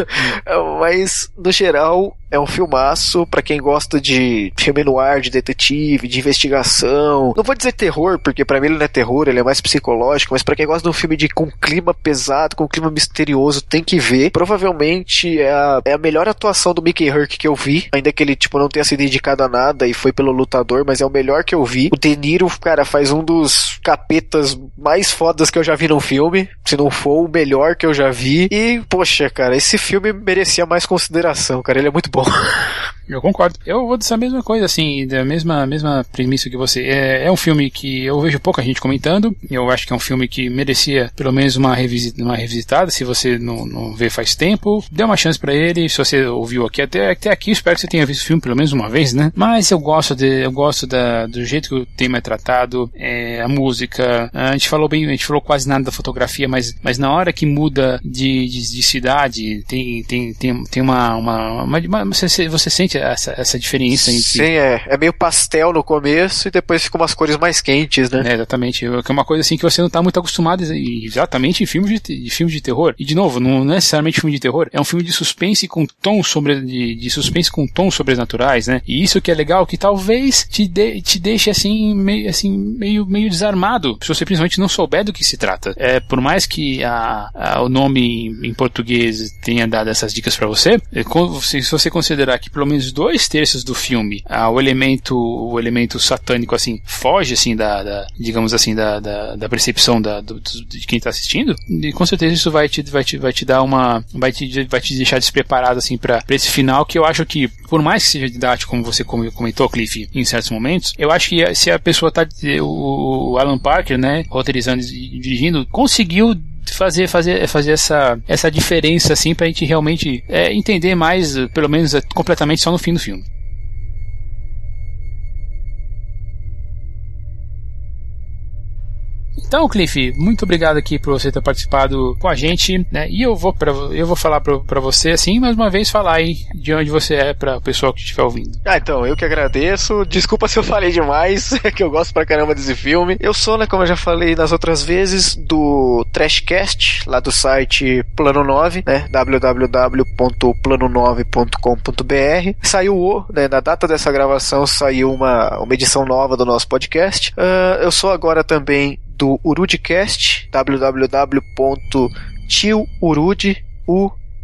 Mas, no geral, é um filmaço para quem gosta de filme no ar, de detetive, de investigação. Não vou dizer terror, porque para mim ele não é terror, ele é mais psicológico, mas para quem gosta de um filme de com clima pesado, com clima misterioso, tem que ver. Provavelmente é a, é a melhor atuação do Mickey Herc que eu vi, ainda que ele, tipo, não tenha sido indicado a nada e foi pelo lutador, mas é o melhor que eu vi. O De Niro, cara, faz um dos capetas mais fodas que eu já vi num filme, se não for o melhor que eu já vi. E, poxa, cara, esse filme merecia mais consideração, cara, ele é muito bom. Eu concordo. Eu vou dizer a mesma coisa, assim, da mesma, mesma premissa que você. É, é um filme que eu vejo pouca gente comentando. Eu acho que é um filme que merecia pelo menos uma, revisita, uma revisitada. Se você não, não vê faz tempo, dê uma chance para ele. Se você ouviu aqui até, até aqui, espero que você tenha visto o filme pelo menos uma vez, né? Mas eu gosto de, eu gosto da, do jeito que o tema é tratado, é, a música. A gente falou bem, a gente falou quase nada da fotografia, mas, mas na hora que muda de, de, de cidade, tem, tem, tem, tem uma, uma, uma, uma você, você sente essa, essa diferença entre. Sim, é. É meio pastel no começo e depois ficam umas cores mais quentes, né? É, exatamente. Que é uma coisa assim que você não está muito acostumado exatamente em filmes de, de filmes de terror. E de novo, não necessariamente filme de terror, é um filme de suspense com tom sobre de, de suspense com tons sobrenaturais, né? E isso que é legal, que talvez te, de, te deixe assim meio assim meio meio desarmado, se você principalmente não souber do que se trata. É, por mais que a, a o nome em português tenha dado essas dicas para você, é, se você considerar que pelo menos dois terços do filme, ah, o elemento o elemento satânico assim foge assim da, da digamos assim da, da, da percepção da, do, de quem está assistindo, e com certeza isso vai te, vai te, vai te dar uma vai te, vai te deixar despreparado assim para esse final que eu acho que por mais que seja didático como você comentou Cliff em certos momentos, eu acho que se a pessoa tá o Alan Parker, né, roteirizando e dirigindo, conseguiu fazer fazer fazer essa essa diferença assim para a gente realmente é, entender mais pelo menos é, completamente só no fim do filme Então, Cliff, muito obrigado aqui por você ter participado com a gente, né? E eu vou para eu vou falar para você assim, mais uma vez falar aí de onde você é para o pessoal que estiver ouvindo. Ah, então, eu que agradeço. Desculpa se eu falei demais, é que eu gosto pra caramba desse filme. Eu sou, né, como eu já falei nas outras vezes, do Trashcast, lá do site Plano 9, né? www.plano9.com.br. Saiu, né, na data dessa gravação saiu uma, uma edição nova do nosso podcast. Uh, eu sou agora também do Urudcast,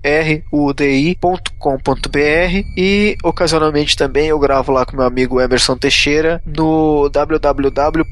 www.tiurudi.com.br e ocasionalmente também eu gravo lá com meu amigo Emerson Teixeira no www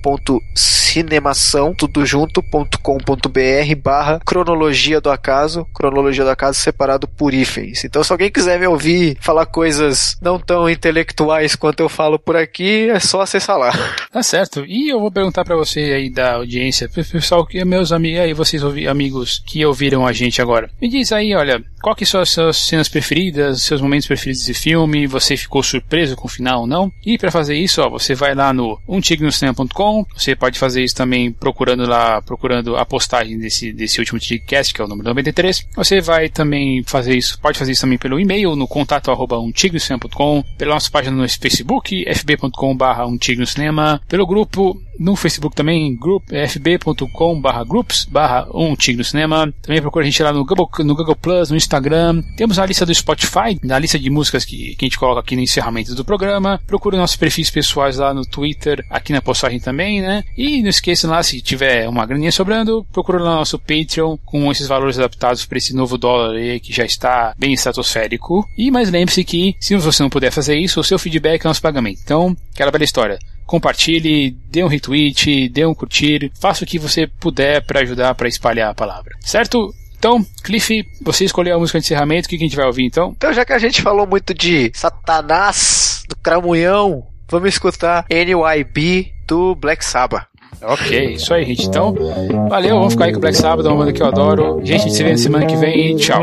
cinemação, tudo junto.com.br barra cronologia do acaso, cronologia do acaso separado por hífens. Então se alguém quiser me ouvir falar coisas não tão intelectuais quanto eu falo por aqui, é só acessar lá. Tá certo. E eu vou perguntar para você aí da audiência, pessoal que meus amigos aí, vocês amigos que ouviram a gente agora. Me diz aí, olha, qual que são as suas cenas preferidas, seus momentos preferidos desse filme, você ficou surpreso com o final ou não? E para fazer isso, ó, você vai lá no umtignoscinema.com, você pode fazer isso também procurando lá, procurando a postagem desse, desse último Tigcast, que é o número 93. Você vai também fazer isso, pode fazer isso também pelo e-mail, no contato arroba pela nossa página no Facebook, fb.com umtignocinema, pelo grupo no Facebook também, group, fb.com barra groups barra um tigre no cinema. Também procura a gente lá no Google, no Google Plus, no Instagram. Temos a lista do Spotify, a lista de músicas que, que a gente coloca aqui no encerramento do programa. Procura nossos perfis pessoais lá no Twitter, aqui na postagem também, né? E não esqueça lá, se tiver uma graninha sobrando, procura lá nosso Patreon com esses valores adaptados para esse novo dólar aí que já está bem estratosférico. E mais lembre-se que, se você não puder fazer isso, o seu feedback é nosso pagamento. Então, aquela bela história compartilhe, dê um retweet, dê um curtir, faça o que você puder para ajudar para espalhar a palavra. Certo? Então, Cliff, você escolheu a música de encerramento, o que a gente vai ouvir então? Então, já que a gente falou muito de Satanás, do Cramunhão, vamos escutar NYB do Black Sabbath. Ok, isso aí, gente. Então, valeu, vamos ficar aí com o Black Sabbath, uma banda que eu adoro. Gente, a gente se vê na semana que vem e tchau.